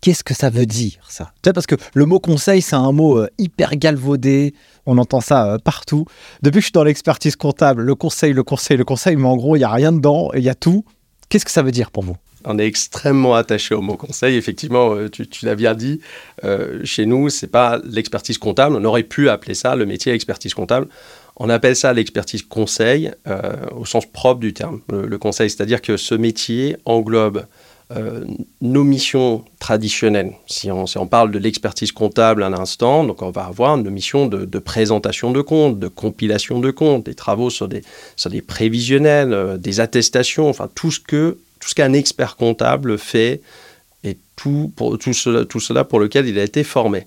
Qu'est-ce que ça veut dire ça? Parce que le mot conseil, c'est un mot euh, hyper galvaudé. On entend ça partout. Depuis que je suis dans l'expertise comptable, le conseil, le conseil, le conseil, mais en gros, il n'y a rien dedans il y a tout. Qu'est-ce que ça veut dire pour vous? On est extrêmement attaché au mot conseil. Effectivement, tu, l'as bien dit, chez nous, c'est pas l'expertise comptable. On aurait pu appeler ça le métier expertise comptable. On appelle ça l'expertise conseil euh, au sens propre du terme, le, conseil. C'est-à-dire que ce métier englobe euh, nos missions traditionnelles. Si on, parle de l'expertise comptable un instant, donc on va avoir nos missions de, présentation de comptes, de compilation de comptes, des travaux sur des, prévisionnels, euh, des attestations, enfin tout ce que tout ce qu'un expert comptable fait et tout, pour, tout, cela, pour lequel il a été formé.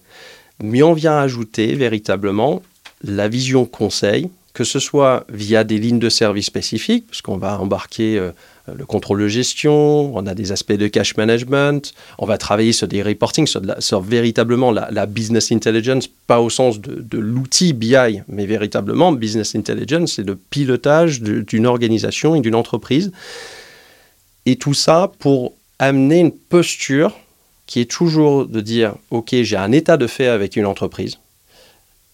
Mais on vient ajouter véritablement la vision conseil, que ce soit via des lignes de service spécifiques, parce qu'on va embarquer euh, le contrôle de gestion, on a des aspects de cash management, on va travailler sur des reporting, sur, véritablement la, business intelligence, pas au sens de, l'outil BI, mais véritablement business intelligence, c'est le pilotage d'une organisation et d'une entreprise. Et tout ça pour amener une posture qui est toujours de dire, OK, j'ai un état de fait avec une entreprise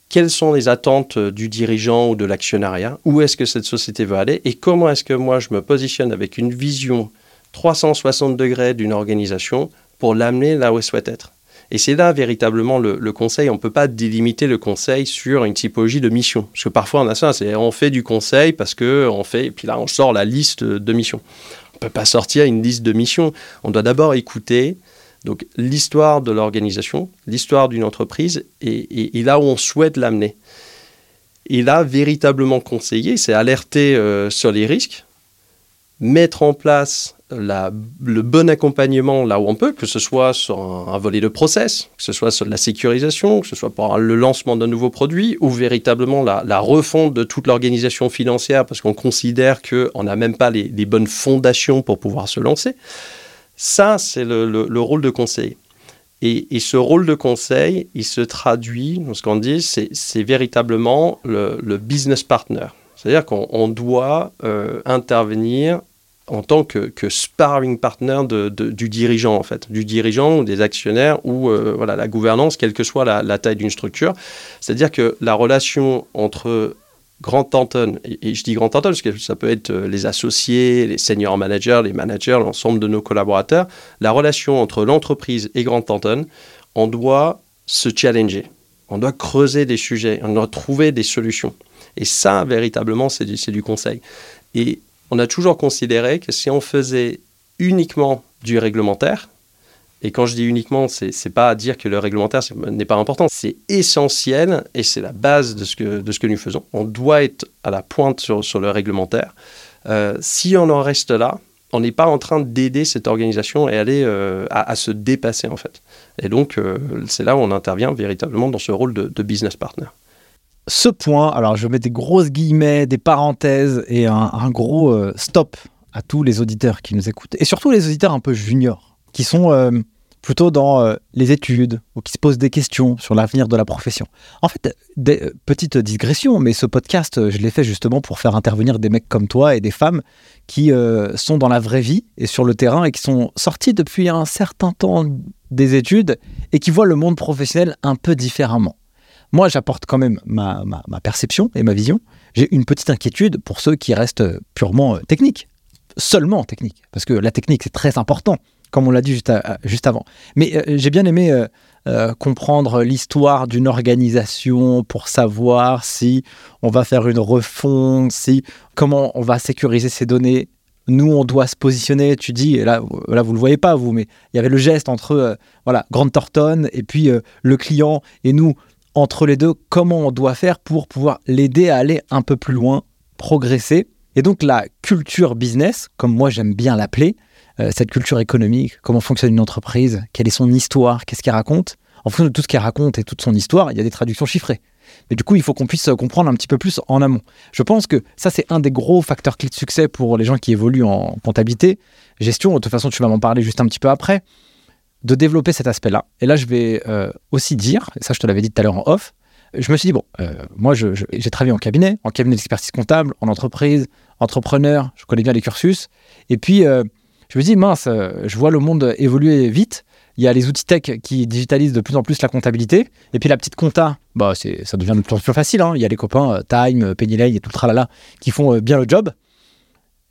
quelles sont les attentes du dirigeant ou de l'actionnariat, où est-ce que cette société va aller? Et comment est-ce que moi je me positionne avec une vision 360 degrés d'une organisation pour l'amener là où elle souhaite être? Et c'est là véritablement le, conseil. On ne peut pas délimiter le conseil sur une typologie de mission. Parce que parfois on a ça, c'est on fait du conseil parce que on fait, et puis là on sort la liste de missions. On ne peut pas sortir une liste de missions. On doit d'abord écouter, donc l'histoire de l'organisation, l'histoire d'une entreprise et, là où on souhaite l'amener. Et là, véritablement conseiller, c'est alerter euh, sur les risques, mettre en place le bon accompagnement là où on peut, que ce soit sur un, volet de process, que ce soit sur la sécurisation, que ce soit pour le lancement d'un nouveau produit, ou véritablement la, refonte de toute l'organisation financière, parce qu'on considère qu'on n'a même pas les bonnes fondations pour pouvoir se lancer. Ça, c'est le, rôle de conseil. Et, ce rôle de conseil, il se traduit, ce qu'on dit, c'est véritablement le, business partner. C'est-à-dire qu'on doit euh, intervenir en tant que, sparring partner du dirigeant, en fait, du dirigeant ou des actionnaires ou euh, voilà, la gouvernance, quelle que soit la taille d'une structure. C'est-à-dire que la relation entre Grand Thornton, et, je dis Grand Thornton parce que ça peut être euh, les associés, les senior managers, les managers, l'ensemble de nos collaborateurs, la relation entre l'entreprise et Grand Thornton, on doit se challenger, on doit creuser des sujets, on doit trouver des solutions. Et ça, véritablement, c'est du, du conseil. Et on a toujours considéré que si on faisait uniquement du réglementaire, Et quand je dis uniquement, c'est n'est pas à dire que le réglementaire n'est pas important, c'est essentiel et c'est la base de ce, que, nous faisons. On doit être à la pointe sur, le réglementaire. Euh, si on en reste là, on n'est pas en train d'aider cette organisation et aller euh, à, se dépasser en fait. Et donc euh, c'est là où on intervient véritablement dans ce rôle de business partner ce point, alors je mets des grosses guillemets, des parenthèses et un, gros stop à tous les auditeurs qui nous écoutent, et surtout les auditeurs un peu juniors qui sont euh, plutôt dans euh, les études ou qui se posent des questions sur l'avenir de la profession. En fait, des, euh, petite digression, mais ce podcast, je l'ai fait justement pour faire intervenir des mecs comme toi et des femmes qui sont dans la vraie vie et sur le terrain et qui sont sortis depuis un certain temps des études et qui voient le monde professionnel un peu différemment. Moi, j'apporte quand même ma, perception et ma vision. J'ai une petite inquiétude pour ceux qui restent purement techniques, seulement techniques, parce que la technique, c'est très important comme on l'a dit juste, juste, avant. Mais euh, j'ai bien aimé euh, euh, comprendre l'histoire d'une organisation pour savoir si on va faire une refonte, si comment on va sécuriser ces données. Nous, on doit se positionner. Tu dis, là, là vous le voyez pas vous, mais il y avait le geste entre voilà Grande Thornton et puis le client et nous entre les deux. Comment on doit faire pour pouvoir l'aider à aller un peu plus loin, progresser. Et donc la culture business, comme moi j'aime bien l'appeler, euh, cette culture économique, comment fonctionne une entreprise, quelle est son histoire, qu'est-ce qu'elle raconte. En fonction de tout ce qu'elle raconte et toute son histoire, il y a des traductions chiffrées. Mais du coup, il faut qu'on puisse comprendre un petit peu plus en amont. Je pense que ça, c'est un des gros facteurs clés de succès pour les gens qui évoluent en comptabilité, gestion. De toute façon, tu vas m'en parler juste un petit peu après, de développer cet aspect-là. Et là, je vais euh, aussi dire, et ça, je te l'avais dit tout à l'heure en off, je me suis dit, bon, euh, moi, j'ai travaillé en cabinet, en cabinet d'expertise comptable, en entreprise, entrepreneur, je connais bien les cursus. Et puis, je me dis, mince, euh, je vois le monde évoluer vite. Il y a les outils tech qui digitalisent de plus en plus la comptabilité. Et puis la petite compta, bah, ça devient de plus en plus facile. Hein. Il y a les copains euh, Time, euh, Pennylay et tout le tralala qui font bien le job.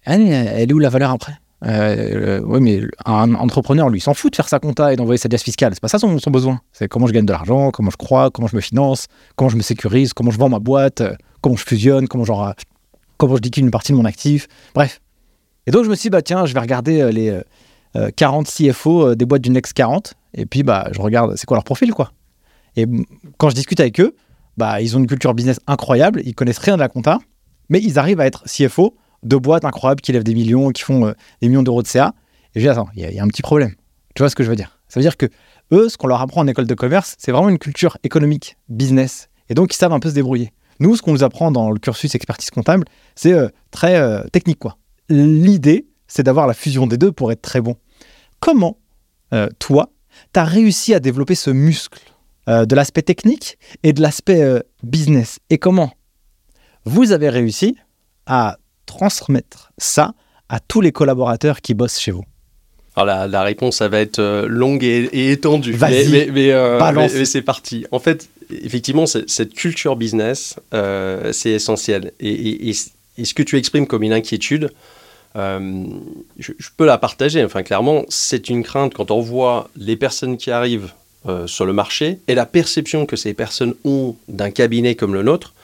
Elle, est où la valeur après? Oui, mais un entrepreneur, lui, s'en fout de faire sa compta et d'envoyer sa dièse fiscale. C'est pas ça son, besoin. C'est comment je gagne de l'argent, comment je crois, comment je me finance, comment je me sécurise, comment je vends ma boîte, comment je fusionne, comment, je liquide une partie de mon actif. Bref, et donc, je me suis dit, bah, tiens, je vais regarder euh, les 40 euh, CFO euh, des boîtes du Next 40. Et puis, bah, je regarde, c'est quoi leur profil, quoi. Et quand je discute avec eux, bah, ils ont une culture business incroyable, ils connaissent rien de la compta, mais ils arrivent à être CFO de boîtes incroyables qui lèvent des millions, qui font des millions d'euros de CA. Et je dis, attends, il y, a un petit problème. Tu vois ce que je veux dire? Ça veut dire que eux, ce qu'on leur apprend en école de commerce, c'est vraiment une culture économique, business. Et donc, ils savent un peu se débrouiller. Nous, ce qu'on nous apprend dans le cursus expertise comptable, c'est très technique, quoi l'idée, c'est d'avoir la fusion des deux pour être très bon. Comment, euh, toi, tu as réussi à développer ce muscle euh, de l'aspect technique et de l'aspect euh, business? Et comment vous avez réussi à transmettre ça à tous les collaborateurs qui bossent chez vous alors la, réponse, ça va être longue et, étendue. Mais, mais, c'est parti. En fait, effectivement, cette culture business, c'est essentiel. et, ce que tu exprimes comme une inquiétude, euh, je, peux la partager. Enfin, clairement, c'est une crainte quand on voit les personnes qui arrivent euh, sur le marché et la perception que ces personnes ont d'un cabinet comme le nôtre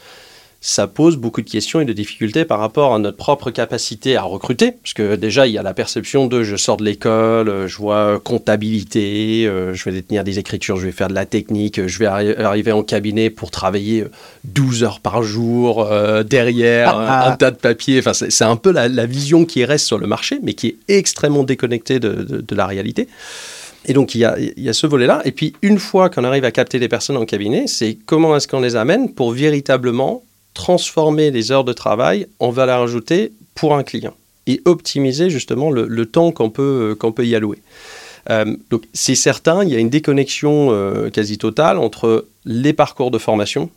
ça pose beaucoup de questions et de difficultés par rapport à notre propre capacité à recruter. Parce que déjà, il y a la perception de je sors de l'école, euh, je vois comptabilité, euh, je vais détenir des écritures, je vais faire de la technique, je vais arriver en cabinet pour travailler 12 euh, heures par jour derrière ah, ah. un, tas de papiers. Enfin, c'est un peu la, vision qui reste sur le marché, mais qui est extrêmement déconnectée de, la réalité. Et donc, il y, a, il y a ce volet-là. Et puis, une fois qu'on arrive à capter les personnes en cabinet, c'est comment est-ce qu'on les amène pour véritablement transformer les heures de travail en valeur ajoutée pour un client et optimiser justement le, temps qu'on peut, euh, qu'on peut y allouer. Euh, donc c'est certain, il y a une déconnexion euh, quasi totale entre les parcours de formation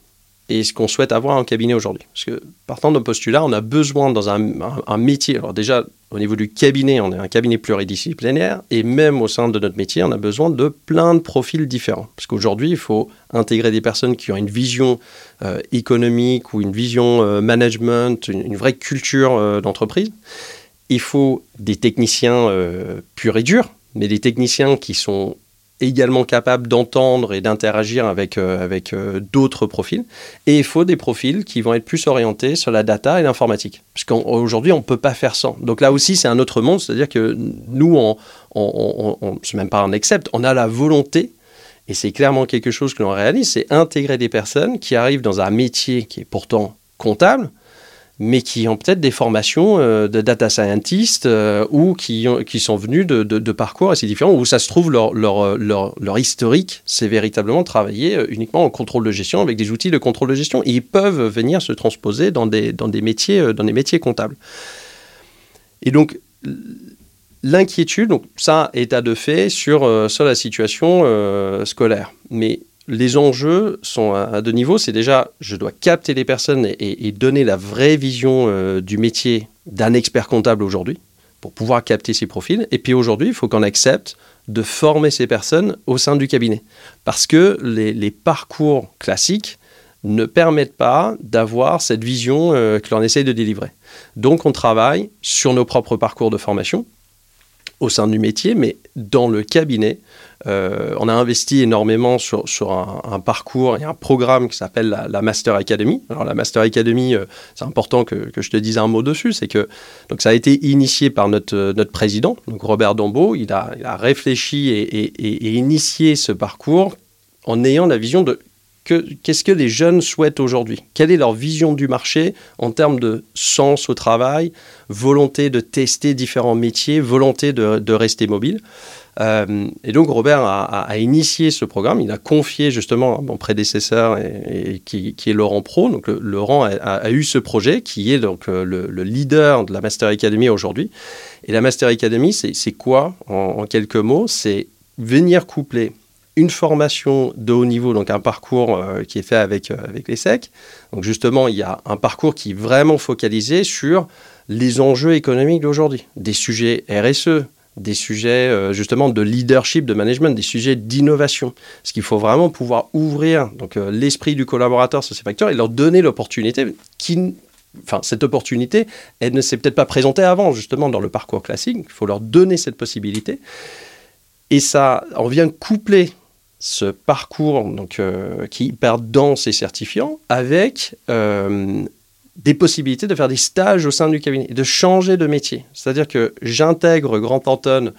et ce qu'on souhaite avoir en cabinet aujourd'hui. Parce que partant de postulat, on a besoin dans un, métier, alors déjà au niveau du cabinet, on est un cabinet pluridisciplinaire, et même au sein de notre métier, on a besoin de plein de profils différents. Parce qu'aujourd'hui, il faut intégrer des personnes qui ont une vision euh, économique ou une vision euh, management, une, vraie culture euh, d'entreprise. Il faut des techniciens purs et durs, mais des techniciens qui sont également capable d'entendre et d'interagir avec, euh, avec euh, d'autres profils. Et il faut des profils qui vont être plus orientés sur la data et l'informatique. Parce qu'aujourd'hui, on ne peut pas faire sans. Donc là aussi, c'est un autre monde. C'est-à-dire que nous, on, on, on, même pas un accepte, on a la volonté, et c'est clairement quelque chose que l'on réalise, c'est intégrer des personnes qui arrivent dans un métier qui est pourtant comptable, mais qui ont peut-être des formations euh, de data scientist euh, ou qui, qui sont venus de, de, parcours assez différents, où ça se trouve leur, leur, leur, leur historique, c'est véritablement travailler euh, uniquement en contrôle de gestion avec des outils de contrôle de gestion. Et ils peuvent venir se transposer dans des, dans des, métiers, dans des métiers comptables. Et donc, l'inquiétude, donc ça, état de fait sur, sur la situation scolaire. Mais les enjeux sont à, deux niveaux. C'est déjà, je dois capter les personnes et, donner la vraie vision euh, du métier d'un expert comptable aujourd'hui pour pouvoir capter ces profils. Et puis aujourd'hui, il faut qu'on accepte de former ces personnes au sein du cabinet. Parce que les, parcours classiques ne permettent pas d'avoir cette vision euh, que l'on essaye de délivrer. Donc on travaille sur nos propres parcours de formation au sein du métier, mais dans le cabinet, euh, on a investi énormément sur, un, parcours et un programme qui s'appelle la, Master Academy. Alors la Master Academy, euh, c'est important que, je te dise un mot dessus, c'est que donc ça a été initié par notre, notre président, donc Robert Dombeau. Il a, réfléchi et, initié ce parcours en ayant la vision de qu'est-ce que les jeunes souhaitent aujourd'hui? Quelle est leur vision du marché en termes de sens au travail, volonté de tester différents métiers, volonté de rester mobile? Euh, et donc Robert a, initié ce programme. Il a confié justement à mon prédécesseur qui, est Laurent Pro. Donc Laurent a, eu ce projet qui est donc euh, le, leader de la Master Academy aujourd'hui. Et la Master Academy, c'est quoi en, quelques mots? C'est venir coupler une formation de haut niveau, donc un parcours euh, qui est fait avec, avec les SEC. Donc justement, il y a un parcours qui est vraiment focalisé sur les enjeux économiques d'aujourd'hui, des sujets RSE, des sujets euh, justement de leadership, de management, des sujets d'innovation. Parce qu'il faut vraiment pouvoir ouvrir donc euh, l'esprit du collaborateur sur ces facteurs et leur donner l'opportunité qui Enfin, cette opportunité, elle ne s'est peut-être pas présentée avant, justement, dans le parcours classique. Il faut leur donner cette possibilité. Et ça, on vient coupler ce parcours donc, euh, qui est hyper dense et certifiant avec des possibilités de faire des stages au sein du cabinet, de changer de métier. C'est-à-dire que j'intègre Grand Anton,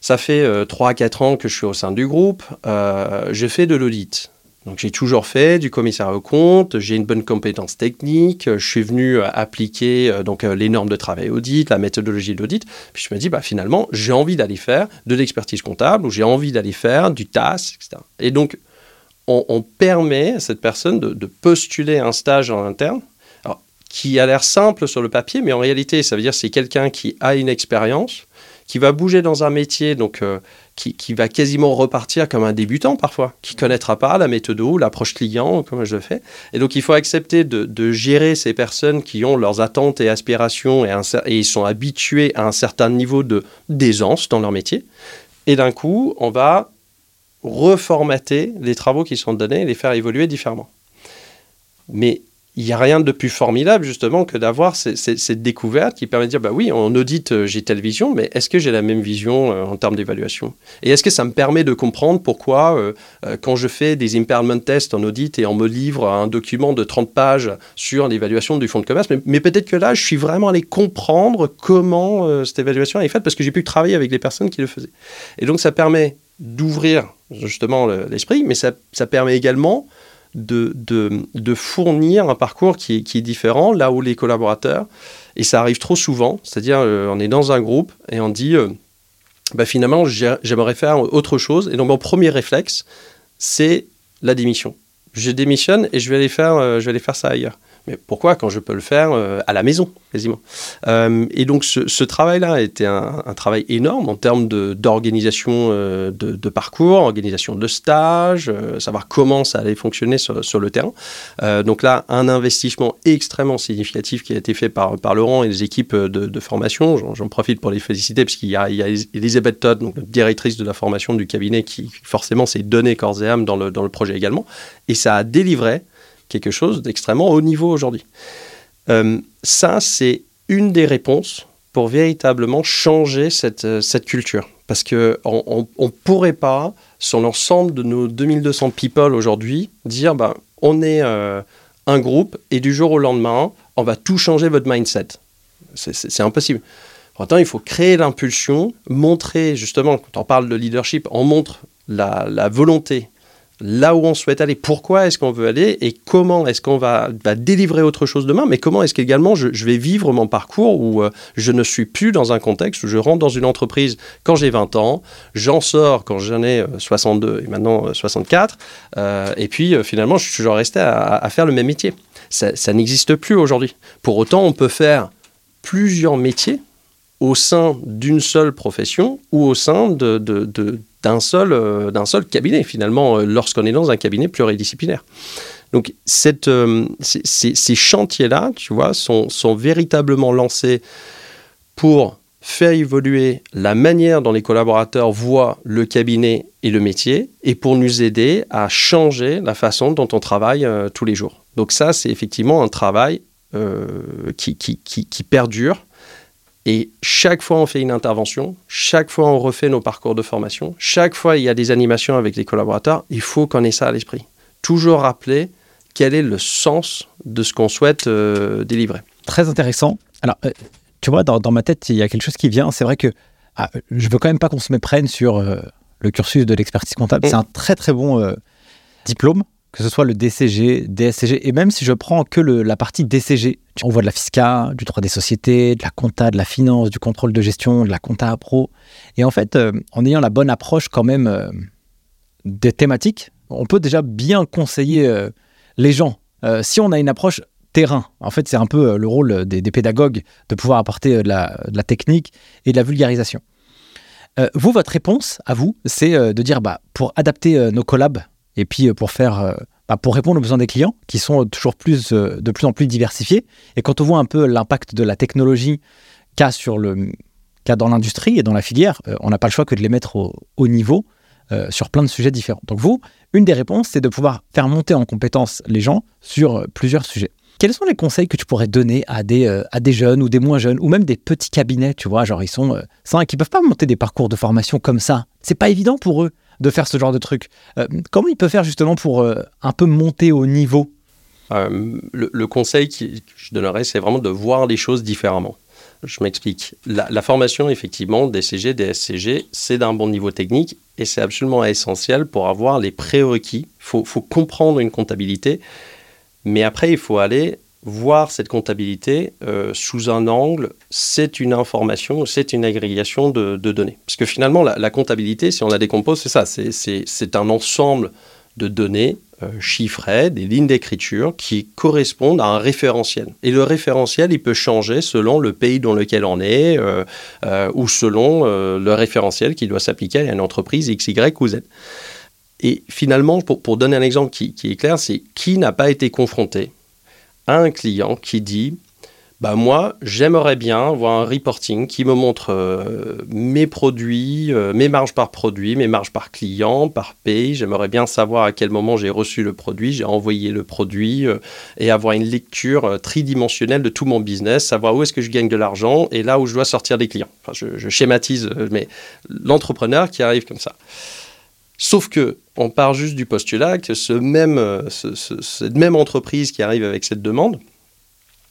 ça fait 3 à 4 ans que je suis au sein du groupe, euh, je fais de l'audit. Donc j'ai toujours fait du commissaire au compte, j'ai une bonne compétence technique, je suis venu euh, appliquer euh, donc les normes de travail audit, la méthodologie d'audit, puis je me dis bah finalement j'ai envie d'aller faire de l'expertise comptable ou j'ai envie d'aller faire du TAS, etc. Et donc on, permet à cette personne de, de postuler un stage en interne qui a l'air simple sur le papier, mais en réalité, ça veut dire c'est quelqu'un qui a une expérience, qui va bouger dans un métier, donc euh, qui, va quasiment repartir comme un débutant parfois, qui connaîtra pas la méthode ou l'approche client, comme je le fais. Et donc il faut accepter de, gérer ces personnes qui ont leurs attentes et aspirations et, et ils sont habitués à un certain niveau de d'aisance dans leur métier. Et d'un coup, on va reformater les travaux qui sont donnés et les faire évoluer différemment. Mais il n'y a rien de plus formidable justement que d'avoir cette découverte qui permet de dire bah oui en audit euh, j'ai telle vision mais est-ce que j'ai la même vision euh, en termes d'évaluation? Et est-ce que ça me permet de comprendre pourquoi euh, quand je fais des impairment tests en audit et on me livre un document de 30 pages sur l'évaluation du fonds de commerce mais, peut-être que là je suis vraiment allé comprendre comment cette évaluation est faite parce que j'ai pu travailler avec les personnes qui le faisaient. Et donc ça permet d'ouvrir justement l'esprit mais ça permet également de, de, fournir un parcours qui est, qui est, différent, là où les collaborateurs, et ça arrive trop souvent, c'est-à-dire euh, on est dans un groupe et on dit, euh, bah, finalement j'aimerais faire autre chose, et donc mon premier réflexe, c'est la démission. Je démissionne et je vais aller faire, euh, je vais aller faire ça ailleurs. Mais pourquoi quand je peux le faire euh, à la maison, quasiment? Euh, Et donc ce, travail-là a été un, travail énorme en termes d'organisation euh, de, parcours, organisation de stage, savoir comment ça allait fonctionner sur, le terrain. donc là, un investissement extrêmement significatif qui a été fait par, Laurent et les équipes de, formation. J'en profite pour les féliciter parce qu'il y, a Elisabeth Todd, donc directrice de la formation du cabinet, qui forcément s'est donné corps et âme dans le, dans le projet également. Et ça a délivré quelque chose d'extrêmement haut niveau aujourd'hui. Euh, ça, c'est une des réponses pour véritablement changer cette, euh, cette culture. Parce qu'on ne pourrait pas, sur l'ensemble de nos 2200 people aujourd'hui, dire bah, on est euh, un groupe et du jour au lendemain, on va tout changer votre mindset. C'est impossible. Pourtant, il faut créer l'impulsion, montrer justement, quand on parle de leadership, on montre la volonté, là où on souhaite aller, pourquoi est-ce qu'on veut aller et comment est-ce qu'on va, délivrer autre chose demain, mais comment est-ce qu'également je, vais vivre mon parcours où euh, je ne suis plus dans un contexte où je rentre dans une entreprise quand j'ai 20 ans, j'en sors quand j'en ai 62 euh, et maintenant 64, euh, et puis finalement je suis toujours resté à, faire le même métier. Ça, n'existe plus aujourd'hui. Pour autant, on peut faire plusieurs métiers au sein d'une seule profession ou au sein d'un seul, euh, d'un seul cabinet, finalement, euh, lorsqu'on est dans un cabinet pluridisciplinaire. Donc, euh, ces, chantiers-là, tu vois, sont, véritablement lancés pour faire évoluer la manière dont les collaborateurs voient le cabinet et le métier et pour nous aider à changer la façon dont on travaille tous les jours. Donc ça, c'est effectivement un travail qui, perdure et chaque fois, on fait une intervention, chaque fois, on refait nos parcours de formation, chaque fois, il y a des animations avec les collaborateurs, il faut qu'on ait ça à l'esprit. Toujours rappeler quel est le sens de ce qu'on souhaite euh, délivrer. Très intéressant. Alors, euh, tu vois, dans, ma tête, il y a quelque chose qui vient. C'est vrai que ah, je veux quand même pas qu'on se méprenne sur euh, le cursus de l'expertise comptable. Mm. C'est un très, très bon diplôme que ce soit le DCG, DSCG, et même si je prends que la partie DCG, on voit de la fisca, du droit des sociétés, de la compta, de la finance, du contrôle de gestion, de la compta pro. Et en fait, euh, en ayant la bonne approche quand même euh, des thématiques, on peut déjà bien conseiller euh, les gens. si on a une approche terrain, en fait, c'est un peu le rôle des, pédagogues de pouvoir apporter de la, de la, technique et de la vulgarisation. vous, votre réponse à vous, c'est de dire, bah, pour adapter nos collabs et puis euh, pour faire euh, bah, pour répondre aux besoins des clients qui sont toujours plus euh, de plus en plus diversifiés. Et quand on voit un peu l'impact de la technologie qu'a sur le qu'a dans l'industrie et dans la filière on n'a pas le choix que de les mettre au, niveau sur plein de sujets différents. Donc vous une des réponses c'est de pouvoir faire monter en compétence les gens sur plusieurs sujets. Quels sont les conseils que tu pourrais donner à des, à des jeunes ou des moins jeunes ou même des petits cabinets, tu vois, genre ils sont euh, sans qui peuvent pas monter des parcours de formation comme ça? C'est pas évident pour eux de faire ce genre de truc. Euh, comment il peut faire justement pour euh, un peu monter au niveau? Euh, le, conseil que je donnerais, c'est vraiment de voir les choses différemment. Je m'explique. La, formation, effectivement, DCG, DSCG, c'est d'un bon niveau technique et c'est absolument essentiel pour avoir les prérequis. Il faut comprendre une comptabilité, mais après, il faut aller voir cette comptabilité euh, sous un angle, c'est une information, c'est une agrégation de, données. Parce que finalement, la, comptabilité, si on la décompose, c'est ça, c'est un ensemble de données euh, chiffrées, des lignes d'écriture qui correspondent à un référentiel. Et le référentiel, il peut changer selon le pays dans lequel on est euh, ou selon le référentiel qui doit s'appliquer à une entreprise X, Y ou Z. Et finalement, pour, donner un exemple qui est clair, c'est qui n'a pas été confronté un client qui dit bah moi, j'aimerais bien voir un reporting qui me montre euh, mes produits, euh, mes marges par produit, mes marges par client, par pays. J'aimerais bien savoir à quel moment j'ai reçu le produit, j'ai envoyé le produit euh, et avoir une lecture tridimensionnelle de tout mon business, savoir où est-ce que je gagne de l'argent et là où je dois sortir des clients. Enfin, je, schématise, mais l'entrepreneur qui arrive comme ça. Sauf que on part juste du postulat que euh, cette même entreprise qui arrive avec cette demande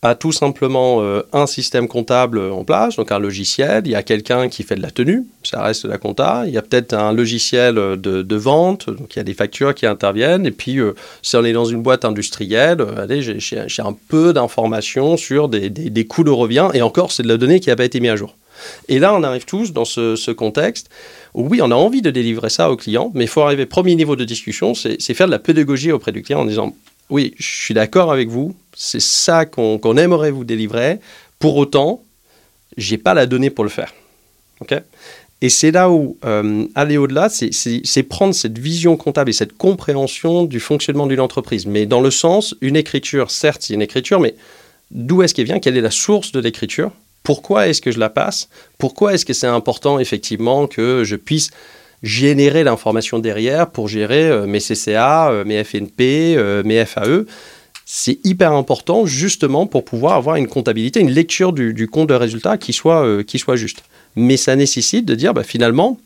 a tout simplement euh, un système comptable en place, donc un logiciel, il y a quelqu'un qui fait de la tenue, ça reste de la compta, il y a peut-être un logiciel de, vente, donc il y a des factures qui interviennent, et puis euh, si on est dans une boîte industrielle, allez, j'ai un peu d'informations sur des, coûts de revient, et encore, c'est de la donnée qui n'a pas été mise à jour. Et là, on arrive tous dans ce, contexte oui, on a envie de délivrer ça au client, mais il faut arriver, premier niveau de discussion, c'est faire de la pédagogie auprès du client en disant, oui, je suis d'accord avec vous, c'est ça qu'on aimerait vous délivrer, pour autant, j'ai pas la donnée pour le faire. ok? Et c'est là où euh, aller au-delà, c'est prendre cette vision comptable et cette compréhension du fonctionnement d'une entreprise. Mais dans le sens, une écriture, certes, c'est une écriture, mais d'où est-ce qu'elle vient? Quelle est la source de l'écriture? Pourquoi est-ce que je la passe? Pourquoi est-ce que c'est important effectivement que je puisse générer l'information derrière pour gérer euh, mes CCA, euh, mes FNP, euh, mes FAE c'est hyper important justement pour pouvoir avoir une comptabilité, une lecture du, compte de résultat qui soit, qui soit juste. Mais ça nécessite de dire bah, finalement,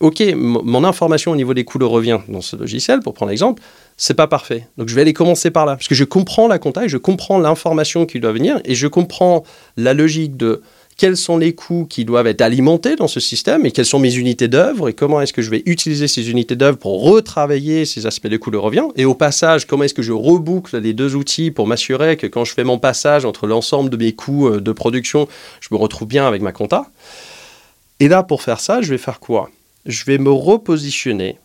OK, mon information au niveau des coûts de revient dans ce logiciel, pour prendre l'exemple, c'est pas parfait. Donc je vais aller commencer par là, parce que je comprends la compta et je comprends l'information qui doit venir et je comprends la logique de quels sont les coûts qui doivent être alimentés dans ce système et quelles sont mes unités d'œuvre et comment est-ce que je vais utiliser ces unités d'œuvre pour retravailler ces aspects de coûts de revient. Et au passage, comment est-ce que je reboucle les deux outils pour m'assurer que quand je fais mon passage entre l'ensemble de mes coûts euh, de production, je me retrouve bien avec ma compta. Et là, pour faire ça, je vais faire quoi? Je vais me repositionner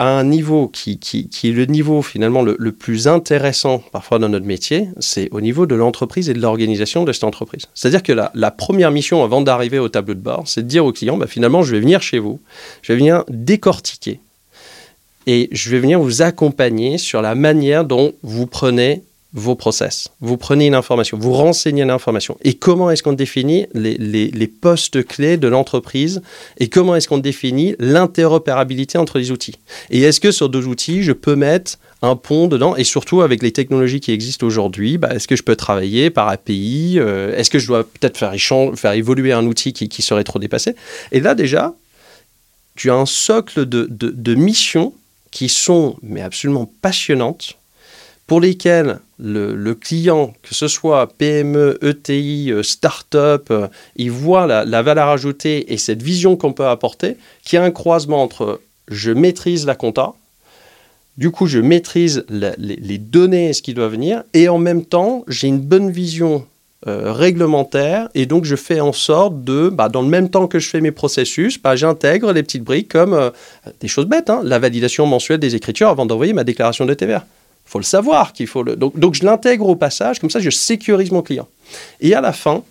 à un niveau qui, qui, est le niveau finalement le, plus intéressant parfois dans notre métier, c'est au niveau de l'entreprise et de l'organisation de cette entreprise. C'est-à-dire que la, la, première mission avant d'arriver au tableau de bord, c'est de dire au client, bah, finalement, je vais venir chez vous, je vais venir décortiquer et je vais venir vous accompagner sur la manière dont vous prenez vos process. Vous prenez une information, vous renseignez l'information. Et comment est-ce qu'on définit les, les, postes clés de l'entreprise et comment est-ce qu'on définit l'interopérabilité entre les outils? Et est-ce que sur deux outils, je peux mettre un pont dedans? Et surtout avec les technologies qui existent aujourd'hui, bah, est-ce que je peux travailler par API euh, Est-ce que je dois peut-être faire, évoluer un outil qui, qui, serait trop dépassé? Et là déjà, tu as un socle de, de, de missions qui sont mais absolument passionnantes pour lesquels le, client, que ce soit PME, ETI, euh, start-up, euh, il voit la, valeur ajoutée et cette vision qu'on peut apporter, qui a un croisement entre je maîtrise la compta, du coup je maîtrise les, données et ce qui doit venir, et en même temps j'ai une bonne vision euh, réglementaire et donc je fais en sorte de, bah, dans le même temps que je fais mes processus, bah, j'intègre les petites briques comme des choses bêtes, hein, la validation mensuelle des écritures avant d'envoyer ma déclaration de TVA faut le savoir qu'il faut le. Donc, je l'intègre au passage, comme ça je sécurise mon client. Et à la fin,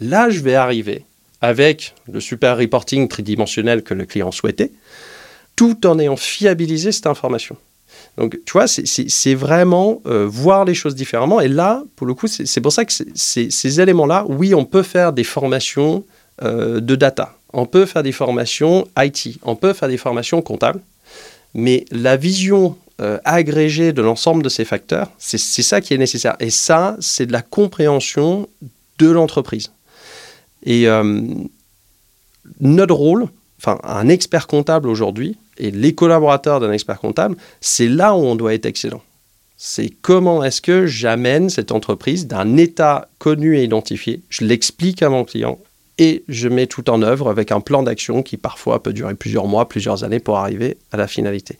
là je vais arriver avec le super reporting tridimensionnel que le client souhaitait, tout en ayant fiabilisé cette information. Donc, tu vois, c'est vraiment euh, voir les choses différemment. Et là, pour le coup, c'est pour ça que ces éléments-là, oui, on peut faire des formations euh, de data, on peut faire des formations IT, on peut faire des formations comptables, mais la vision euh, agrégé de l'ensemble de ces facteurs, c'est ça qui est nécessaire. Et ça, c'est de la compréhension de l'entreprise. Et euh, notre rôle, enfin un expert comptable aujourd'hui, et les collaborateurs d'un expert comptable, c'est là où on doit être excellent. C'est comment est-ce que j'amène cette entreprise d'un état connu et identifié, je l'explique à mon client et je mets tout en œuvre avec un plan d'action qui parfois peut durer plusieurs mois, plusieurs années pour arriver à la finalité.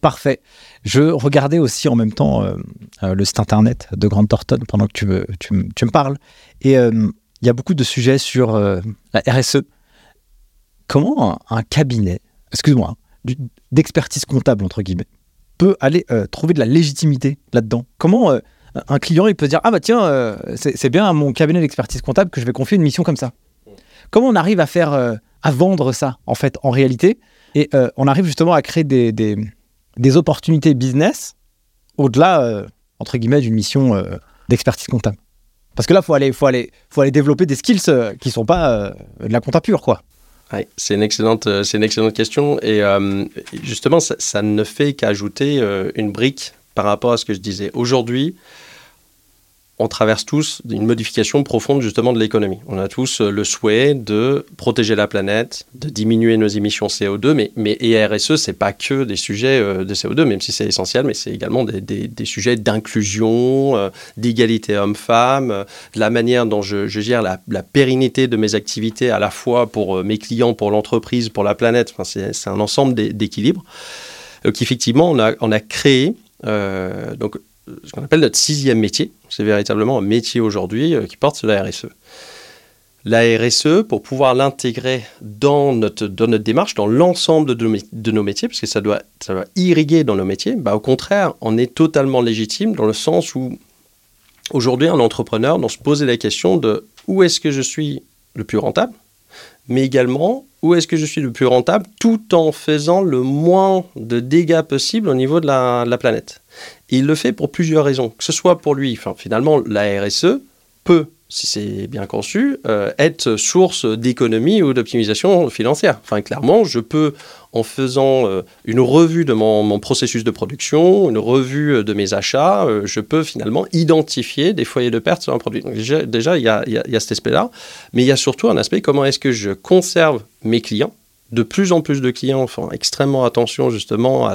Parfait. Je regardais aussi en même temps euh, euh, le site internet de Grande Thornton pendant que tu me, parles. Et euh, il y a beaucoup de sujets sur la RSE. Comment un, cabinet, excuse-moi, hein, d'expertise comptable, entre guillemets, peut aller trouver de la légitimité là-dedans? Comment un client il peut se dire Ah bah tiens, c'est bien à mon cabinet d'expertise comptable que je vais confier une mission comme ça Comment on arrive à faire, à vendre ça, en fait, en réalité? Et on arrive justement à créer des opportunités business au-delà, euh, entre guillemets, d'une mission euh, d'expertise comptable Parce que là, il faut aller, faut, aller, faut aller développer des skills euh, qui ne sont pas de la compta pure, quoi. c'est une, excellente, une excellente question. Et justement, ça, ne fait qu'ajouter une brique par rapport à ce que je disais. Aujourd'hui, on traverse tous une modification profonde justement de l'économie. On a tous euh, le souhait de protéger la planète, de diminuer nos émissions CO2, mais, mais et RSE, c'est pas que des sujets euh, de CO2, même si c'est essentiel, mais c'est également des, sujets d'inclusion, euh, d'égalité homme-femme, de la manière dont je, gère la, pérennité de mes activités à la fois pour mes clients, pour l'entreprise, pour la planète. Enfin, c'est un ensemble d'équilibres. Donc effectivement, on a, on a créé donc ce qu'on appelle notre sixième métier. C'est véritablement un métier aujourd'hui euh, qui porte sur la RSE. La RSE, pour pouvoir l'intégrer dans notre, dans notre démarche, dans l'ensemble de, nos métiers, parce que ça doit, irriguer dans nos métiers, bah, au contraire, on est totalement légitime dans le sens où aujourd'hui, un entrepreneur doit se poser la question de où est-ce que je suis le plus rentable, mais également où est-ce que je suis le plus rentable tout en faisant le moins de dégâts possible au niveau de la planète il le fait pour plusieurs raisons. Que ce soit pour lui, finalement, la RSE peut, si c'est bien conçu, euh, être source d'économie ou d'optimisation financière. Enfin, clairement, je peux, en faisant euh, une revue de mon, processus de production, une revue euh, de mes achats, je peux finalement identifier des foyers de perte sur un produit. Déjà, il y a cet aspect-là. Mais il y a surtout un aspect, comment est-ce que je conserve mes clients de plus en plus de clients font extrêmement attention justement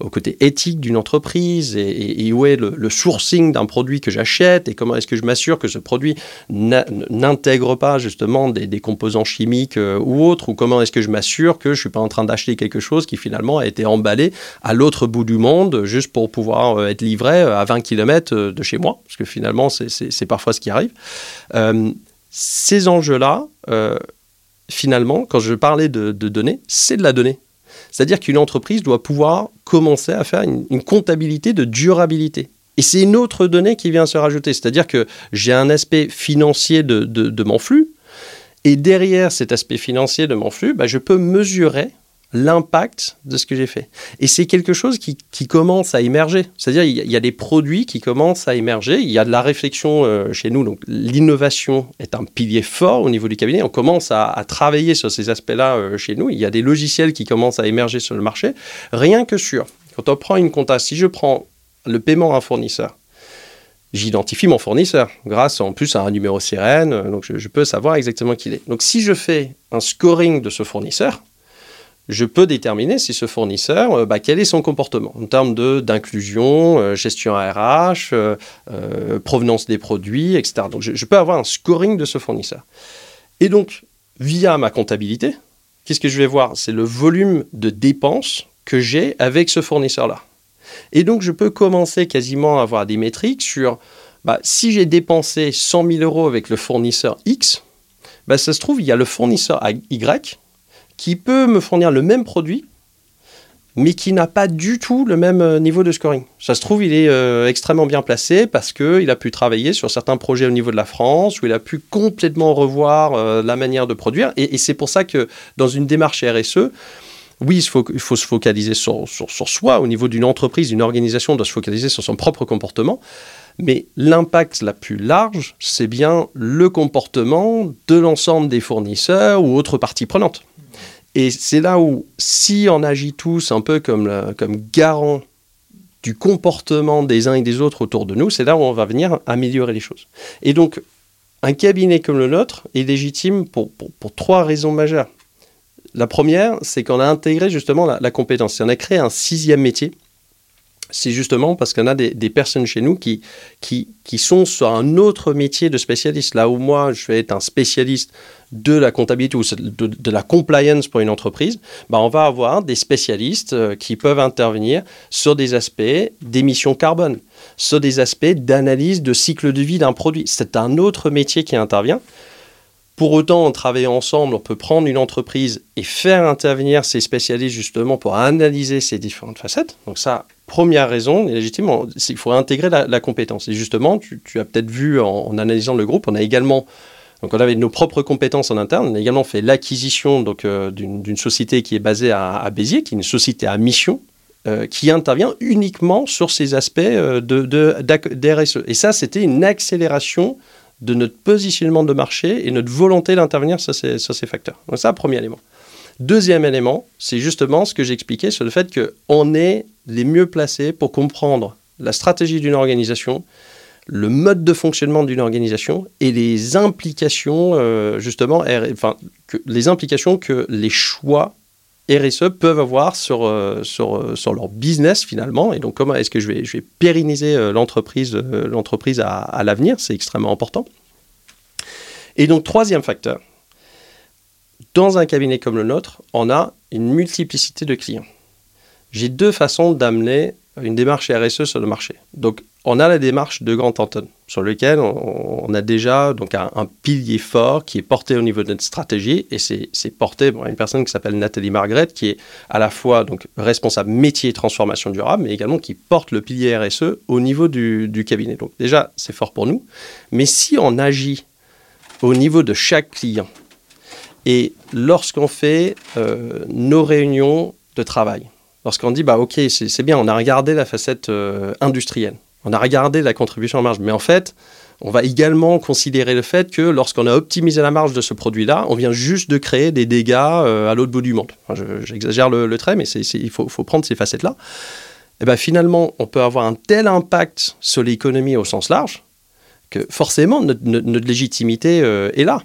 au côté éthique d'une entreprise et, où est le, sourcing d'un produit que j'achète et comment est-ce que je m'assure que ce produit n'intègre pas justement des, composants chimiques euh, ou autres ou comment est-ce que je m'assure que je suis pas en train d'acheter quelque chose qui finalement a été emballé à l'autre bout du monde juste pour pouvoir euh, être livré à 20 km de chez moi parce que finalement c'est parfois ce qui arrive. Euh, ces enjeux-là, finalement, quand je parlais de, données, c'est de la donnée. C'est-à-dire qu'une entreprise doit pouvoir commencer à faire une, comptabilité de durabilité. Et c'est une autre donnée qui vient se rajouter. C'est-à-dire que j'ai un aspect financier de, mon flux, et derrière cet aspect financier de mon flux, bah, je peux mesurer l'impact de ce que j'ai fait. Et c'est quelque chose qui, commence à émerger. C'est-à-dire, il y, a des produits qui commencent à émerger. Il y a de la réflexion euh, chez nous. Donc, l'innovation est un pilier fort au niveau du cabinet. On commence à, travailler sur ces aspects-là euh, chez nous. Il y a des logiciels qui commencent à émerger sur le marché. Rien que sur, quand on prend une compta, si je prends le paiement à un fournisseur, j'identifie mon fournisseur grâce en plus à un numéro sirène, donc je, je peux savoir exactement qui il est. Donc si je fais un scoring de ce fournisseur, je peux déterminer si ce fournisseur, euh, bah, quel est son comportement en termes d'inclusion, euh, gestion RH, euh, provenance des produits, etc. Donc je, peux avoir un scoring de ce fournisseur. Et donc, via ma comptabilité, qu'est-ce que je vais voir? C'est le volume de dépenses que j'ai avec ce fournisseur-là. Et donc, je peux commencer quasiment à avoir des métriques sur bah, si j'ai dépensé 100 000 euros avec le fournisseur X, bah, ça se trouve, il y a le fournisseur Y qui peut me fournir le même produit, mais qui n'a pas du tout le même euh, niveau de scoring. Ça se trouve, il est euh, extrêmement bien placé parce qu'il a pu travailler sur certains projets au niveau de la France, où il a pu complètement revoir euh, la manière de produire. Et, c'est pour ça que dans une démarche RSE, oui, il faut, se focaliser sur, sur, sur soi. Au niveau d'une entreprise, d'une organisation, doit se focaliser sur son propre comportement. Mais l'impact la plus large, c'est bien le comportement de l'ensemble des fournisseurs ou autres parties prenantes. Et c'est là où, si on agit tous un peu comme, comme garant du comportement des uns et des autres autour de nous, c'est là où on va venir améliorer les choses. Et donc, un cabinet comme le nôtre est légitime pour, pour, trois raisons majeures. La première, c'est qu'on a intégré justement la, la compétence. On a créé un sixième métier c'est justement parce qu'on a des, personnes chez nous qui, qui, qui, sont sur un autre métier de spécialiste. Là où moi, je vais être un spécialiste de la comptabilité ou de, la compliance pour une entreprise, bah on va avoir des spécialistes euh, qui peuvent intervenir sur des aspects d'émissions carbone, sur des aspects d'analyse de cycle de vie d'un produit. C'est un autre métier qui intervient. Pour autant, en travaillant ensemble, on peut prendre une entreprise et faire intervenir ces spécialistes justement pour analyser ces différentes facettes. Donc ça, première raison, légitimement, il faut intégrer la, compétence. Et justement, tu, as peut-être vu en, analysant le groupe, on a également, donc on avait nos propres compétences en interne, on a également fait l'acquisition donc euh, d'une société qui est basée à, Béziers, qui est une société à mission, euh, qui intervient uniquement sur ces aspects euh, de, de, Et ça, c'était une accélération de notre positionnement de marché et notre volonté d'intervenir sur ces, facteurs. Donc ça, premier élément. Deuxième élément, c'est justement ce que j'expliquais sur le fait qu'on est les mieux placés pour comprendre la stratégie d'une organisation, le mode de fonctionnement d'une organisation et les implications, euh, justement, enfin, les implications que les choix RSE peuvent avoir sur, euh, euh, sur, leur business finalement. Et donc, comment est-ce que je vais, pérenniser euh, l'entreprise, l'entreprise à, à l'avenir? C'est extrêmement important. Et donc, troisième facteur, dans un cabinet comme le nôtre, on a une multiplicité de clients. J'ai deux façons d'amener une démarche RSE sur le marché. Donc, on a la démarche de Grand Anton, sur lequel on, a déjà donc un, pilier fort qui est porté au niveau de notre stratégie, et c'est porté par une personne qui s'appelle Nathalie Margaret, qui est à la fois donc responsable métier transformation durable, mais également qui porte le pilier RSE au niveau du, cabinet. Donc déjà, c'est fort pour nous. Mais si on agit au niveau de chaque client, et lorsqu'on fait euh, nos réunions de travail, lorsqu'on dit, bah ok, c'est bien, on a regardé la facette euh, industrielle, on a regardé la contribution en marge, mais en fait, on va également considérer le fait que lorsqu'on a optimisé la marge de ce produit-là, on vient juste de créer des dégâts euh, à l'autre bout du monde. J'exagère le, trait, mais il faut, prendre ces facettes-là. Et eh ben finalement, on peut avoir un tel impact sur l'économie au sens large que forcément notre, légitimité est là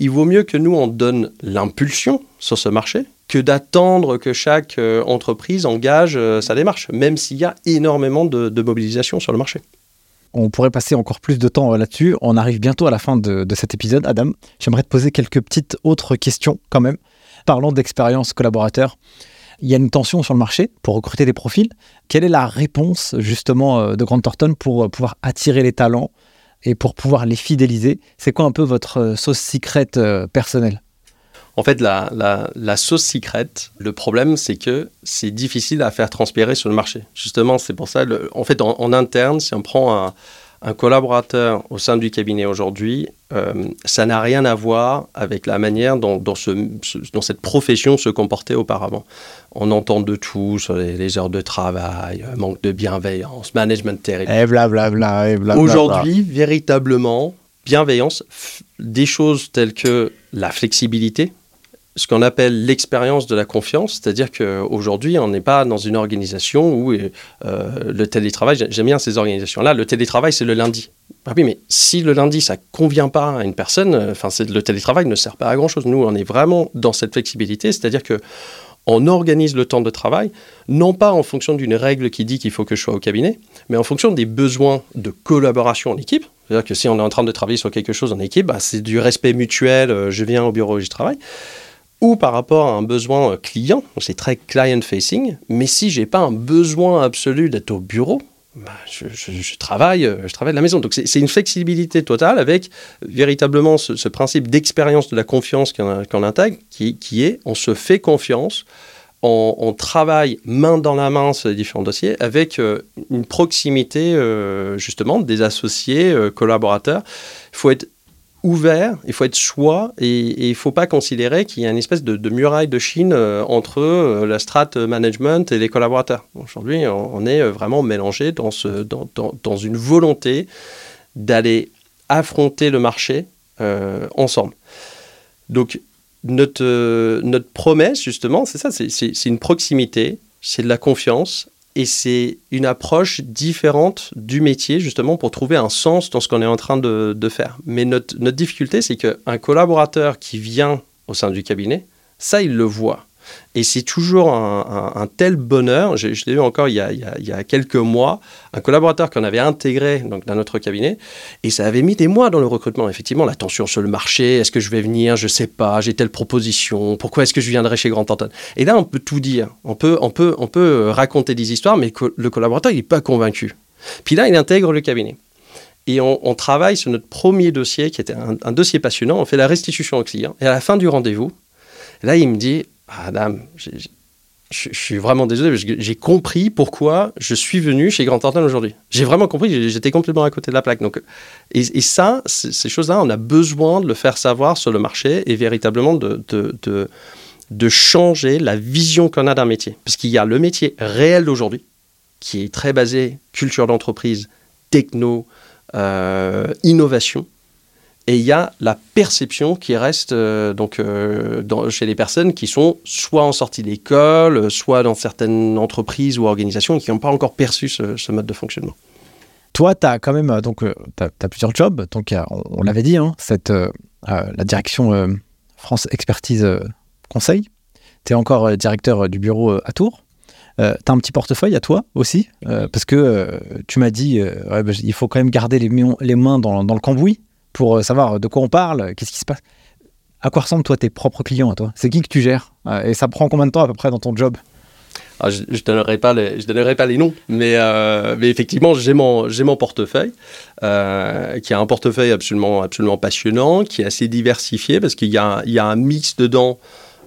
il vaut mieux que nous, on donne l'impulsion sur ce marché que d'attendre que chaque entreprise engage sa démarche, même s'il y a énormément de mobilisation sur le marché. On pourrait passer encore plus de temps euh, là-dessus. On arrive bientôt à la fin de, cet épisode. Adam, j'aimerais te poser quelques petites autres questions quand même. Parlons d'expérience collaborateur. Il y a une tension sur le marché pour recruter des profils. Quelle est la réponse justement euh, de Grant Thornton pour euh, pouvoir attirer les talents et pour pouvoir les fidéliser? C'est quoi un peu votre sauce secrète personnelle? En fait, la, sauce secrète, le problème, c'est que c'est difficile à faire transpirer sur le marché. Justement, c'est pour ça, en fait, en, interne, si on prend un, collaborateur au sein du cabinet aujourd'hui, euh, ça n'a rien à voir avec la manière dont, cette profession se comportait auparavant. On entend de tout sur les, heures de travail, euh, manque de bienveillance, management terrible. Et blablabla. Et Aujourd'hui, véritablement, bienveillance, des choses telles que la flexibilité, ce qu'on appelle l'expérience de la confiance, c'est-à-dire qu'aujourd'hui, on n'est pas dans une organisation où euh, le télétravail, j'aime bien ces organisations-là, le télétravail, c'est le lundi. Ah oui, mais si le lundi, ça convient pas à une personne, euh, le télétravail ne sert pas à grand-chose. Nous, on est vraiment dans cette flexibilité, c'est-à-dire que on organise le temps de travail, non pas en fonction d'une règle qui dit qu'il faut que je sois au cabinet, mais en fonction des besoins de collaboration en équipe. C'est-à-dire que si on est en train de travailler sur quelque chose en équipe, bah, c'est du respect mutuel, euh, je viens au bureau et je travaille ou par rapport à un besoin euh, client, c'est très client-facing, mais si j'ai pas un besoin absolu d'être au bureau, bah, je, travaille, euh, je travaille de la maison. Donc c'est une flexibilité totale avec véritablement ce, principe d'expérience de la confiance qu'on intègre, qui, qui, est on se fait confiance, on, travaille main dans la main sur les différents dossiers avec euh, une proximité justement des associés, collaborateurs. Il faut être ouvert, il faut être choix et, il ne faut pas considérer qu'il y a une espèce de, muraille de Chine euh, entre euh, la strat management et les collaborateurs. Aujourd'hui, on, est euh, vraiment mélangé dans, une volonté d'aller affronter le marché ensemble. Donc, notre, notre promesse, justement, c'est ça, c'est une proximité, c'est de la confiance et c'est une approche différente du métier, justement, pour trouver un sens dans ce qu'on est en train de, faire. Mais notre, notre difficulté, c'est qu'un collaborateur qui vient au sein du cabinet, ça, il le voit. Et c'est toujours un, tel bonheur. Je, l'ai vu encore il y, a, quelques mois, un collaborateur qu'on avait intégré donc, dans notre cabinet, et ça avait mis des mois dans le recrutement. Effectivement, la tension sur le marché, est-ce que je vais venir, je ne sais pas, j'ai telle proposition, pourquoi est-ce que je viendrai chez Grand Anton? Et là, on peut tout dire. On peut, on peut, on peut raconter des histoires, mais le collaborateur, il n'est pas convaincu. Puis là, il intègre le cabinet. Et on, travaille sur notre premier dossier, qui était un, un dossier passionnant. On fait la restitution au client. Et à la fin du rendez-vous, là, il me dit Adam, je, suis vraiment désolé, j'ai compris pourquoi je suis venu chez Grand Thornton aujourd'hui. J'ai vraiment compris, j'étais complètement à côté de la plaque. Donc, et, ça, ces choses-là, on a besoin de le faire savoir sur le marché et véritablement de, changer la vision qu'on a d'un métier. Parce qu'il y a le métier réel d'aujourd'hui, qui est très basé culture d'entreprise, techno, euh, innovation et il y a la perception qui reste euh, donc euh, chez les personnes qui sont soit en sortie d'école, soit dans certaines entreprises ou organisations qui n'ont pas encore perçu ce, mode de fonctionnement. Toi, tu as quand même euh, donc as, plusieurs jobs. Donc on, l'avait dit, hein, cette, la direction France Expertise Conseil. Tu es encore directeur du bureau à Tours. tu as un petit portefeuille à toi aussi, parce que tu m'as dit, bah, il faut quand même garder les, les mains dans, dans le cambouis pour euh, savoir de quoi on parle, qu'est-ce qui se passe. À quoi ressemblent toi tes propres clients à toi? C'est qui que tu gères? Euh, Et ça prend combien de temps à peu près dans ton job? Ah, je ne donnerai, pas les, je pas les noms, mais, euh, mais effectivement, j'ai mon, mon portefeuille, qui est un portefeuille absolument, absolument passionnant, qui est assez diversifié, parce qu'il y a, y a un mix dedans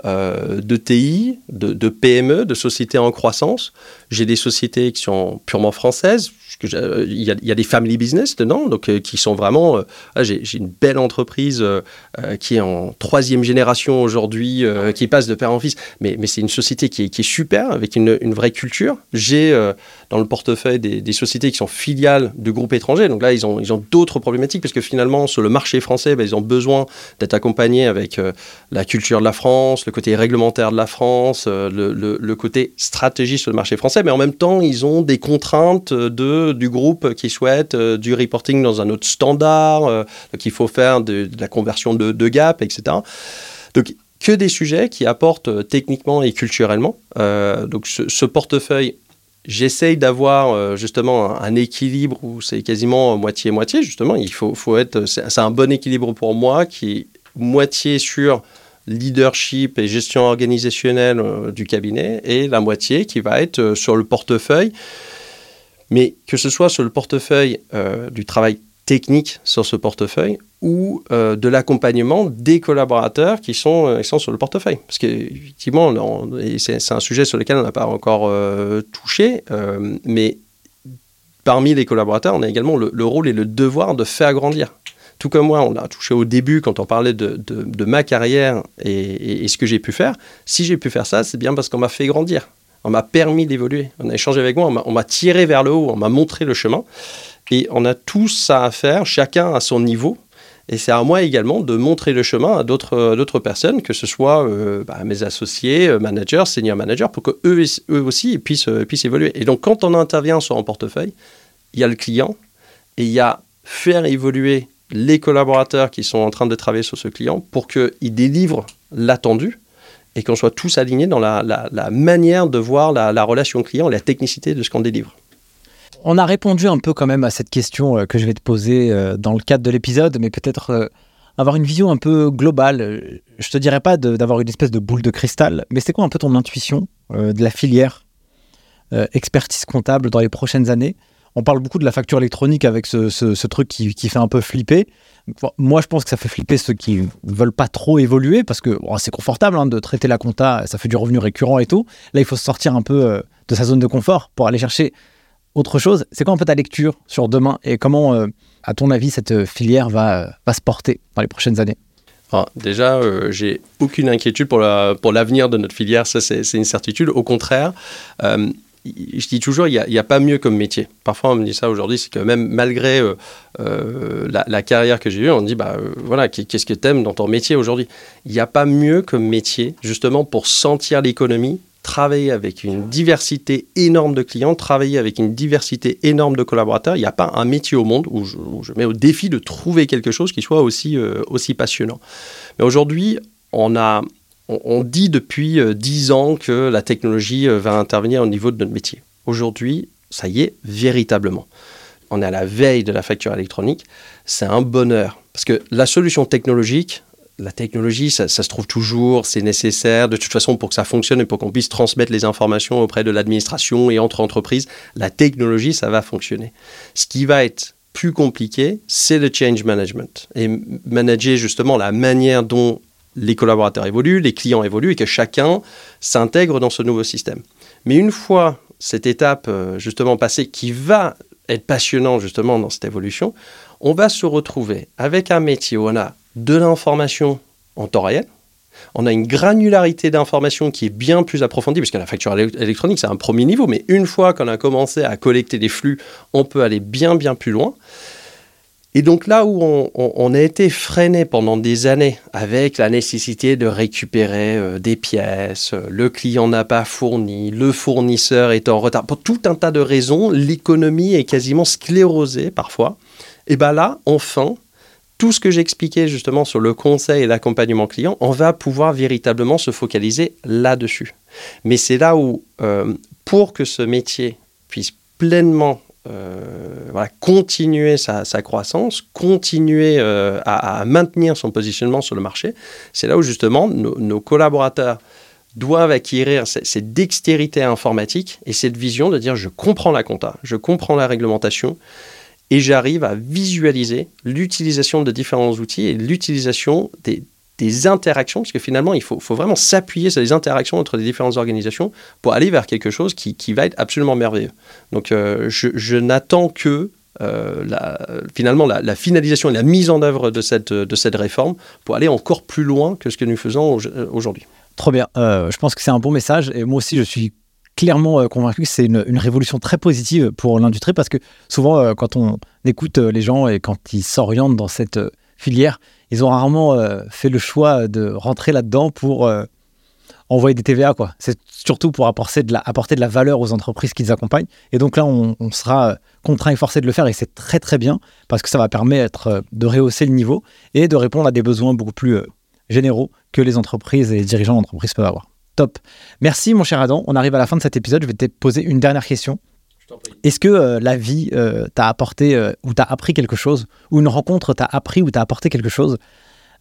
de TI, de, de, PME, de sociétés en croissance. J'ai des sociétés qui sont purement françaises, il y, a, il y, a, des family business dedans, donc euh, qui sont vraiment. Euh, ah, j'ai une belle entreprise euh, qui est en troisième génération aujourd'hui, qui passe de père en fils, mais, c'est une société qui est, super, avec une, vraie culture. J'ai dans le portefeuille des, sociétés qui sont filiales de groupes étrangers, donc là, ils ont, ils ont d'autres problématiques, parce que finalement, sur le marché français, ben, ils ont besoin d'être accompagnés avec la culture de la France, le côté réglementaire de la France, le côté stratégie sur le marché français, mais en même temps, ils ont des contraintes de du groupe qui souhaite euh, du reporting dans un autre standard, euh, qu'il faut faire de, la conversion de, gap, etc. Donc, que des sujets qui apportent techniquement et culturellement. donc ce, portefeuille, j'essaye d'avoir justement un, équilibre où c'est quasiment moitié-moitié, justement. Il faut, faut être, c'est un bon équilibre pour moi qui est moitié sur leadership et gestion organisationnelle du cabinet et la moitié qui va être sur le portefeuille mais que ce soit sur le portefeuille euh, du travail technique sur ce portefeuille ou euh, de l'accompagnement des collaborateurs qui sont, euh, sur le portefeuille. Parce qu'effectivement, c'est un sujet sur lequel on n'a pas encore touché, mais parmi les collaborateurs, on a également le, rôle et le devoir de faire grandir. Tout comme moi, on a touché au début quand on parlait de, ma carrière et ce que j'ai pu faire. Si j'ai pu faire ça, c'est bien parce qu'on m'a fait grandir on m'a permis d'évoluer. On a échangé avec moi, on m'a tiré vers le haut, on m'a montré le chemin. Et on a tous ça à faire, chacun à son niveau. Et c'est à moi également de montrer le chemin à d'autres personnes, que ce soit euh, bah, mes associés, euh, managers, senior managers, pour qu'eux eux aussi puissent, euh, puissent évoluer. Et donc, quand on intervient sur un portefeuille, il y a le client et il y a faire évoluer les collaborateurs qui sont en train de travailler sur ce client pour qu'ils délivrent l'attendu et qu'on soit tous alignés dans la, manière de voir la, relation client, la technicité de ce qu'on délivre. On a répondu un peu quand même à cette question euh, que je vais te poser euh, dans le cadre de l'épisode, mais peut-être euh, avoir une vision un peu globale. Je te dirais pas d'avoir une espèce de boule de cristal, mais c'est quoi un peu ton intuition de la filière expertise comptable dans les prochaines années? On parle beaucoup de la facture électronique avec ce, truc qui, fait un peu flipper. Moi, je pense que ça fait flipper ceux qui ne veulent pas trop évoluer parce que c'est confortable hein, de traiter la compta, ça fait du revenu récurrent et tout. Là, il faut sortir un peu euh, de sa zone de confort pour aller chercher autre chose. C'est quoi un peu ta lecture sur demain et comment, euh, à ton avis, cette filière va, se porter dans les prochaines années? Déjà, euh, j'ai aucune inquiétude pour l'avenir de notre filière, ça c'est une certitude. Au contraire, je dis toujours, il n'y a, pas mieux comme métier. Parfois, on me dit ça aujourd'hui, c'est que même malgré euh, euh, la, carrière que j'ai eue, on me dit, bah, euh, voilà, qu'est-ce que tu aimes dans ton métier aujourd'hui? Il n'y a pas mieux comme métier, justement, pour sentir l'économie, travailler avec une diversité énorme de clients, travailler avec une diversité énorme de collaborateurs. Il n'y a pas un métier au monde où je, où mets au défi de trouver quelque chose qui soit aussi, aussi passionnant. Mais aujourd'hui, on a on, dit depuis euh, dix ans que la technologie euh, va intervenir au niveau de notre métier. Aujourd'hui, ça y est, véritablement. On est à la veille de la facture électronique. C'est un bonheur. Parce que la solution technologique, la technologie, ça, se trouve toujours, c'est nécessaire. De toute façon, pour que ça fonctionne et pour qu'on puisse transmettre les informations auprès de l'administration et entre entreprises, la technologie, ça va fonctionner. Ce qui va être plus compliqué, c'est le change management. Et manager justement la manière dont les collaborateurs évoluent, les clients évoluent et que chacun s'intègre dans ce nouveau système. Mais une fois cette étape euh, justement passée qui va être passionnant justement dans cette évolution, on va se retrouver avec un métier où on a de l'information en temps réel, on a une granularité d'information qui est bien plus approfondie, puisque la facture électronique, c'est un premier niveau, mais une fois qu'on a commencé à collecter des flux, on peut aller bien, bien plus loin. Et donc là où on, a été freiné pendant des années avec la nécessité de récupérer euh, des pièces, euh, le client n'a pas fourni, le fournisseur est en retard, pour tout un tas de raisons, l'économie est quasiment sclérosée parfois. Et bien là, enfin, tout ce que j'expliquais justement sur le conseil et l'accompagnement client, on va pouvoir véritablement se focaliser là-dessus. Mais c'est là où, euh, pour que ce métier puisse pleinement voilà, continuer sa, croissance, continuer euh, à, maintenir son positionnement sur le marché, c'est là où justement nos, collaborateurs doivent acquérir cette, dextérité informatique et cette vision de dire je comprends la compta, je comprends la réglementation et j'arrive à visualiser l'utilisation de différents outils et l'utilisation des, des interactions, parce que finalement, il faut, vraiment s'appuyer sur les interactions entre les différentes organisations pour aller vers quelque chose qui, va être absolument merveilleux. Donc, euh, je, n'attends que euh, finalement la, finalisation et la mise en œuvre de cette, de cette réforme pour aller encore plus loin que ce que nous faisons aujourd'hui. Trop bien. Euh, je pense que c'est un bon message et moi aussi, je suis clairement convaincu que c'est une, révolution très positive pour l'industrie parce que souvent, quand on écoute les gens et quand ils s'orientent dans cette filière, ils ont rarement euh, fait le choix de rentrer là-dedans pour euh, envoyer des TVA. quoi. C'est surtout pour apporter de, la, valeur aux entreprises qu'ils accompagnent. Et donc là, on, sera contraint et forcé de le faire et c'est très très bien parce que ça va permettre euh, de rehausser le niveau et de répondre à des besoins beaucoup plus généraux que les entreprises et les dirigeants d'entreprise peuvent avoir. Top. Merci mon cher Adam. On arrive à la fin de cet épisode. Je vais te poser une dernière question. Est-ce que euh, la vie euh, t'a apporté euh, ou t'a appris quelque chose, ou une rencontre t'a appris ou t'a apporté quelque chose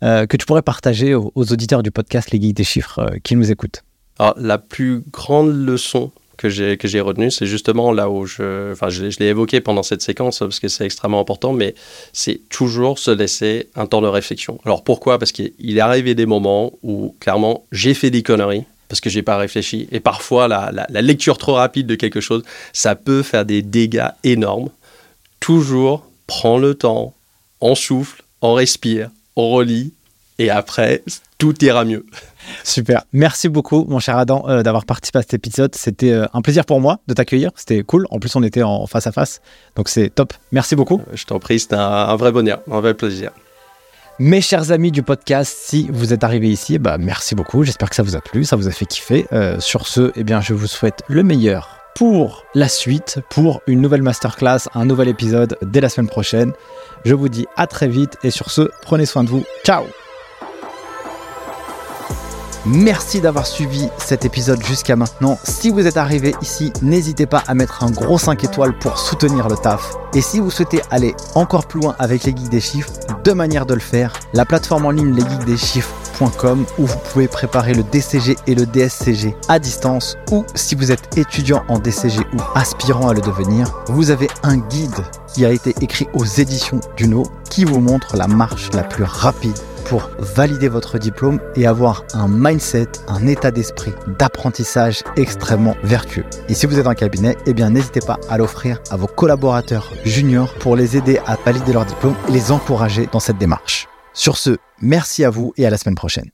que tu pourrais partager aux, auditeurs du podcast Les Geeks des Chiffres qui nous écoutent? Alors, la plus grande leçon que j'ai que j'ai retenue, c'est justement là où je, enfin, je, l'ai évoqué pendant cette séquence parce que c'est extrêmement important, mais c'est toujours se laisser un temps de réflexion. Alors pourquoi? Parce qu'il est arrivé des moments où clairement j'ai fait des conneries parce que j'ai pas réfléchi. Et parfois, la, lecture trop rapide de quelque chose, ça peut faire des dégâts énormes. Toujours, prends le temps, on souffle, on respire, on relit, et après, tout ira mieux. Super. Merci beaucoup, mon cher Adam, euh, d'avoir participé à cet épisode. C'était euh, un plaisir pour moi de t'accueillir. C'était cool. En plus, on était en face à face. Donc, c'est top. Merci beaucoup. Euh, je t'en prie, c'était un, un, vrai bonheur, un vrai plaisir. Mes chers amis du podcast, si vous êtes arrivés ici, bah merci beaucoup. J'espère que ça vous a plu, ça vous a fait kiffer. Euh, sur ce, eh bien, je vous souhaite le meilleur pour la suite, pour une nouvelle masterclass, un nouvel épisode dès la semaine prochaine. Je vous dis à très vite et sur ce, prenez soin de vous. Ciao Merci d'avoir suivi cet épisode jusqu'à maintenant. Si vous êtes arrivé ici, n'hésitez pas à mettre un gros 5 étoiles pour soutenir le taf. Et si vous souhaitez aller encore plus loin avec les geeks des chiffres, deux manières de le faire. La plateforme en ligne où vous pouvez préparer le DCG et le DSCG à distance ou si vous êtes étudiant en DCG ou aspirant à le devenir, vous avez un guide qui a été écrit aux éditions Duno qui vous montre la marche la plus rapide pour valider votre diplôme et avoir un mindset, un état d'esprit d'apprentissage extrêmement vertueux. Et si vous êtes un cabinet, eh bien n'hésitez pas à l'offrir à vos collaborateurs juniors pour les aider à valider leur diplôme et les encourager dans cette démarche. Sur ce, merci à vous et à la semaine prochaine.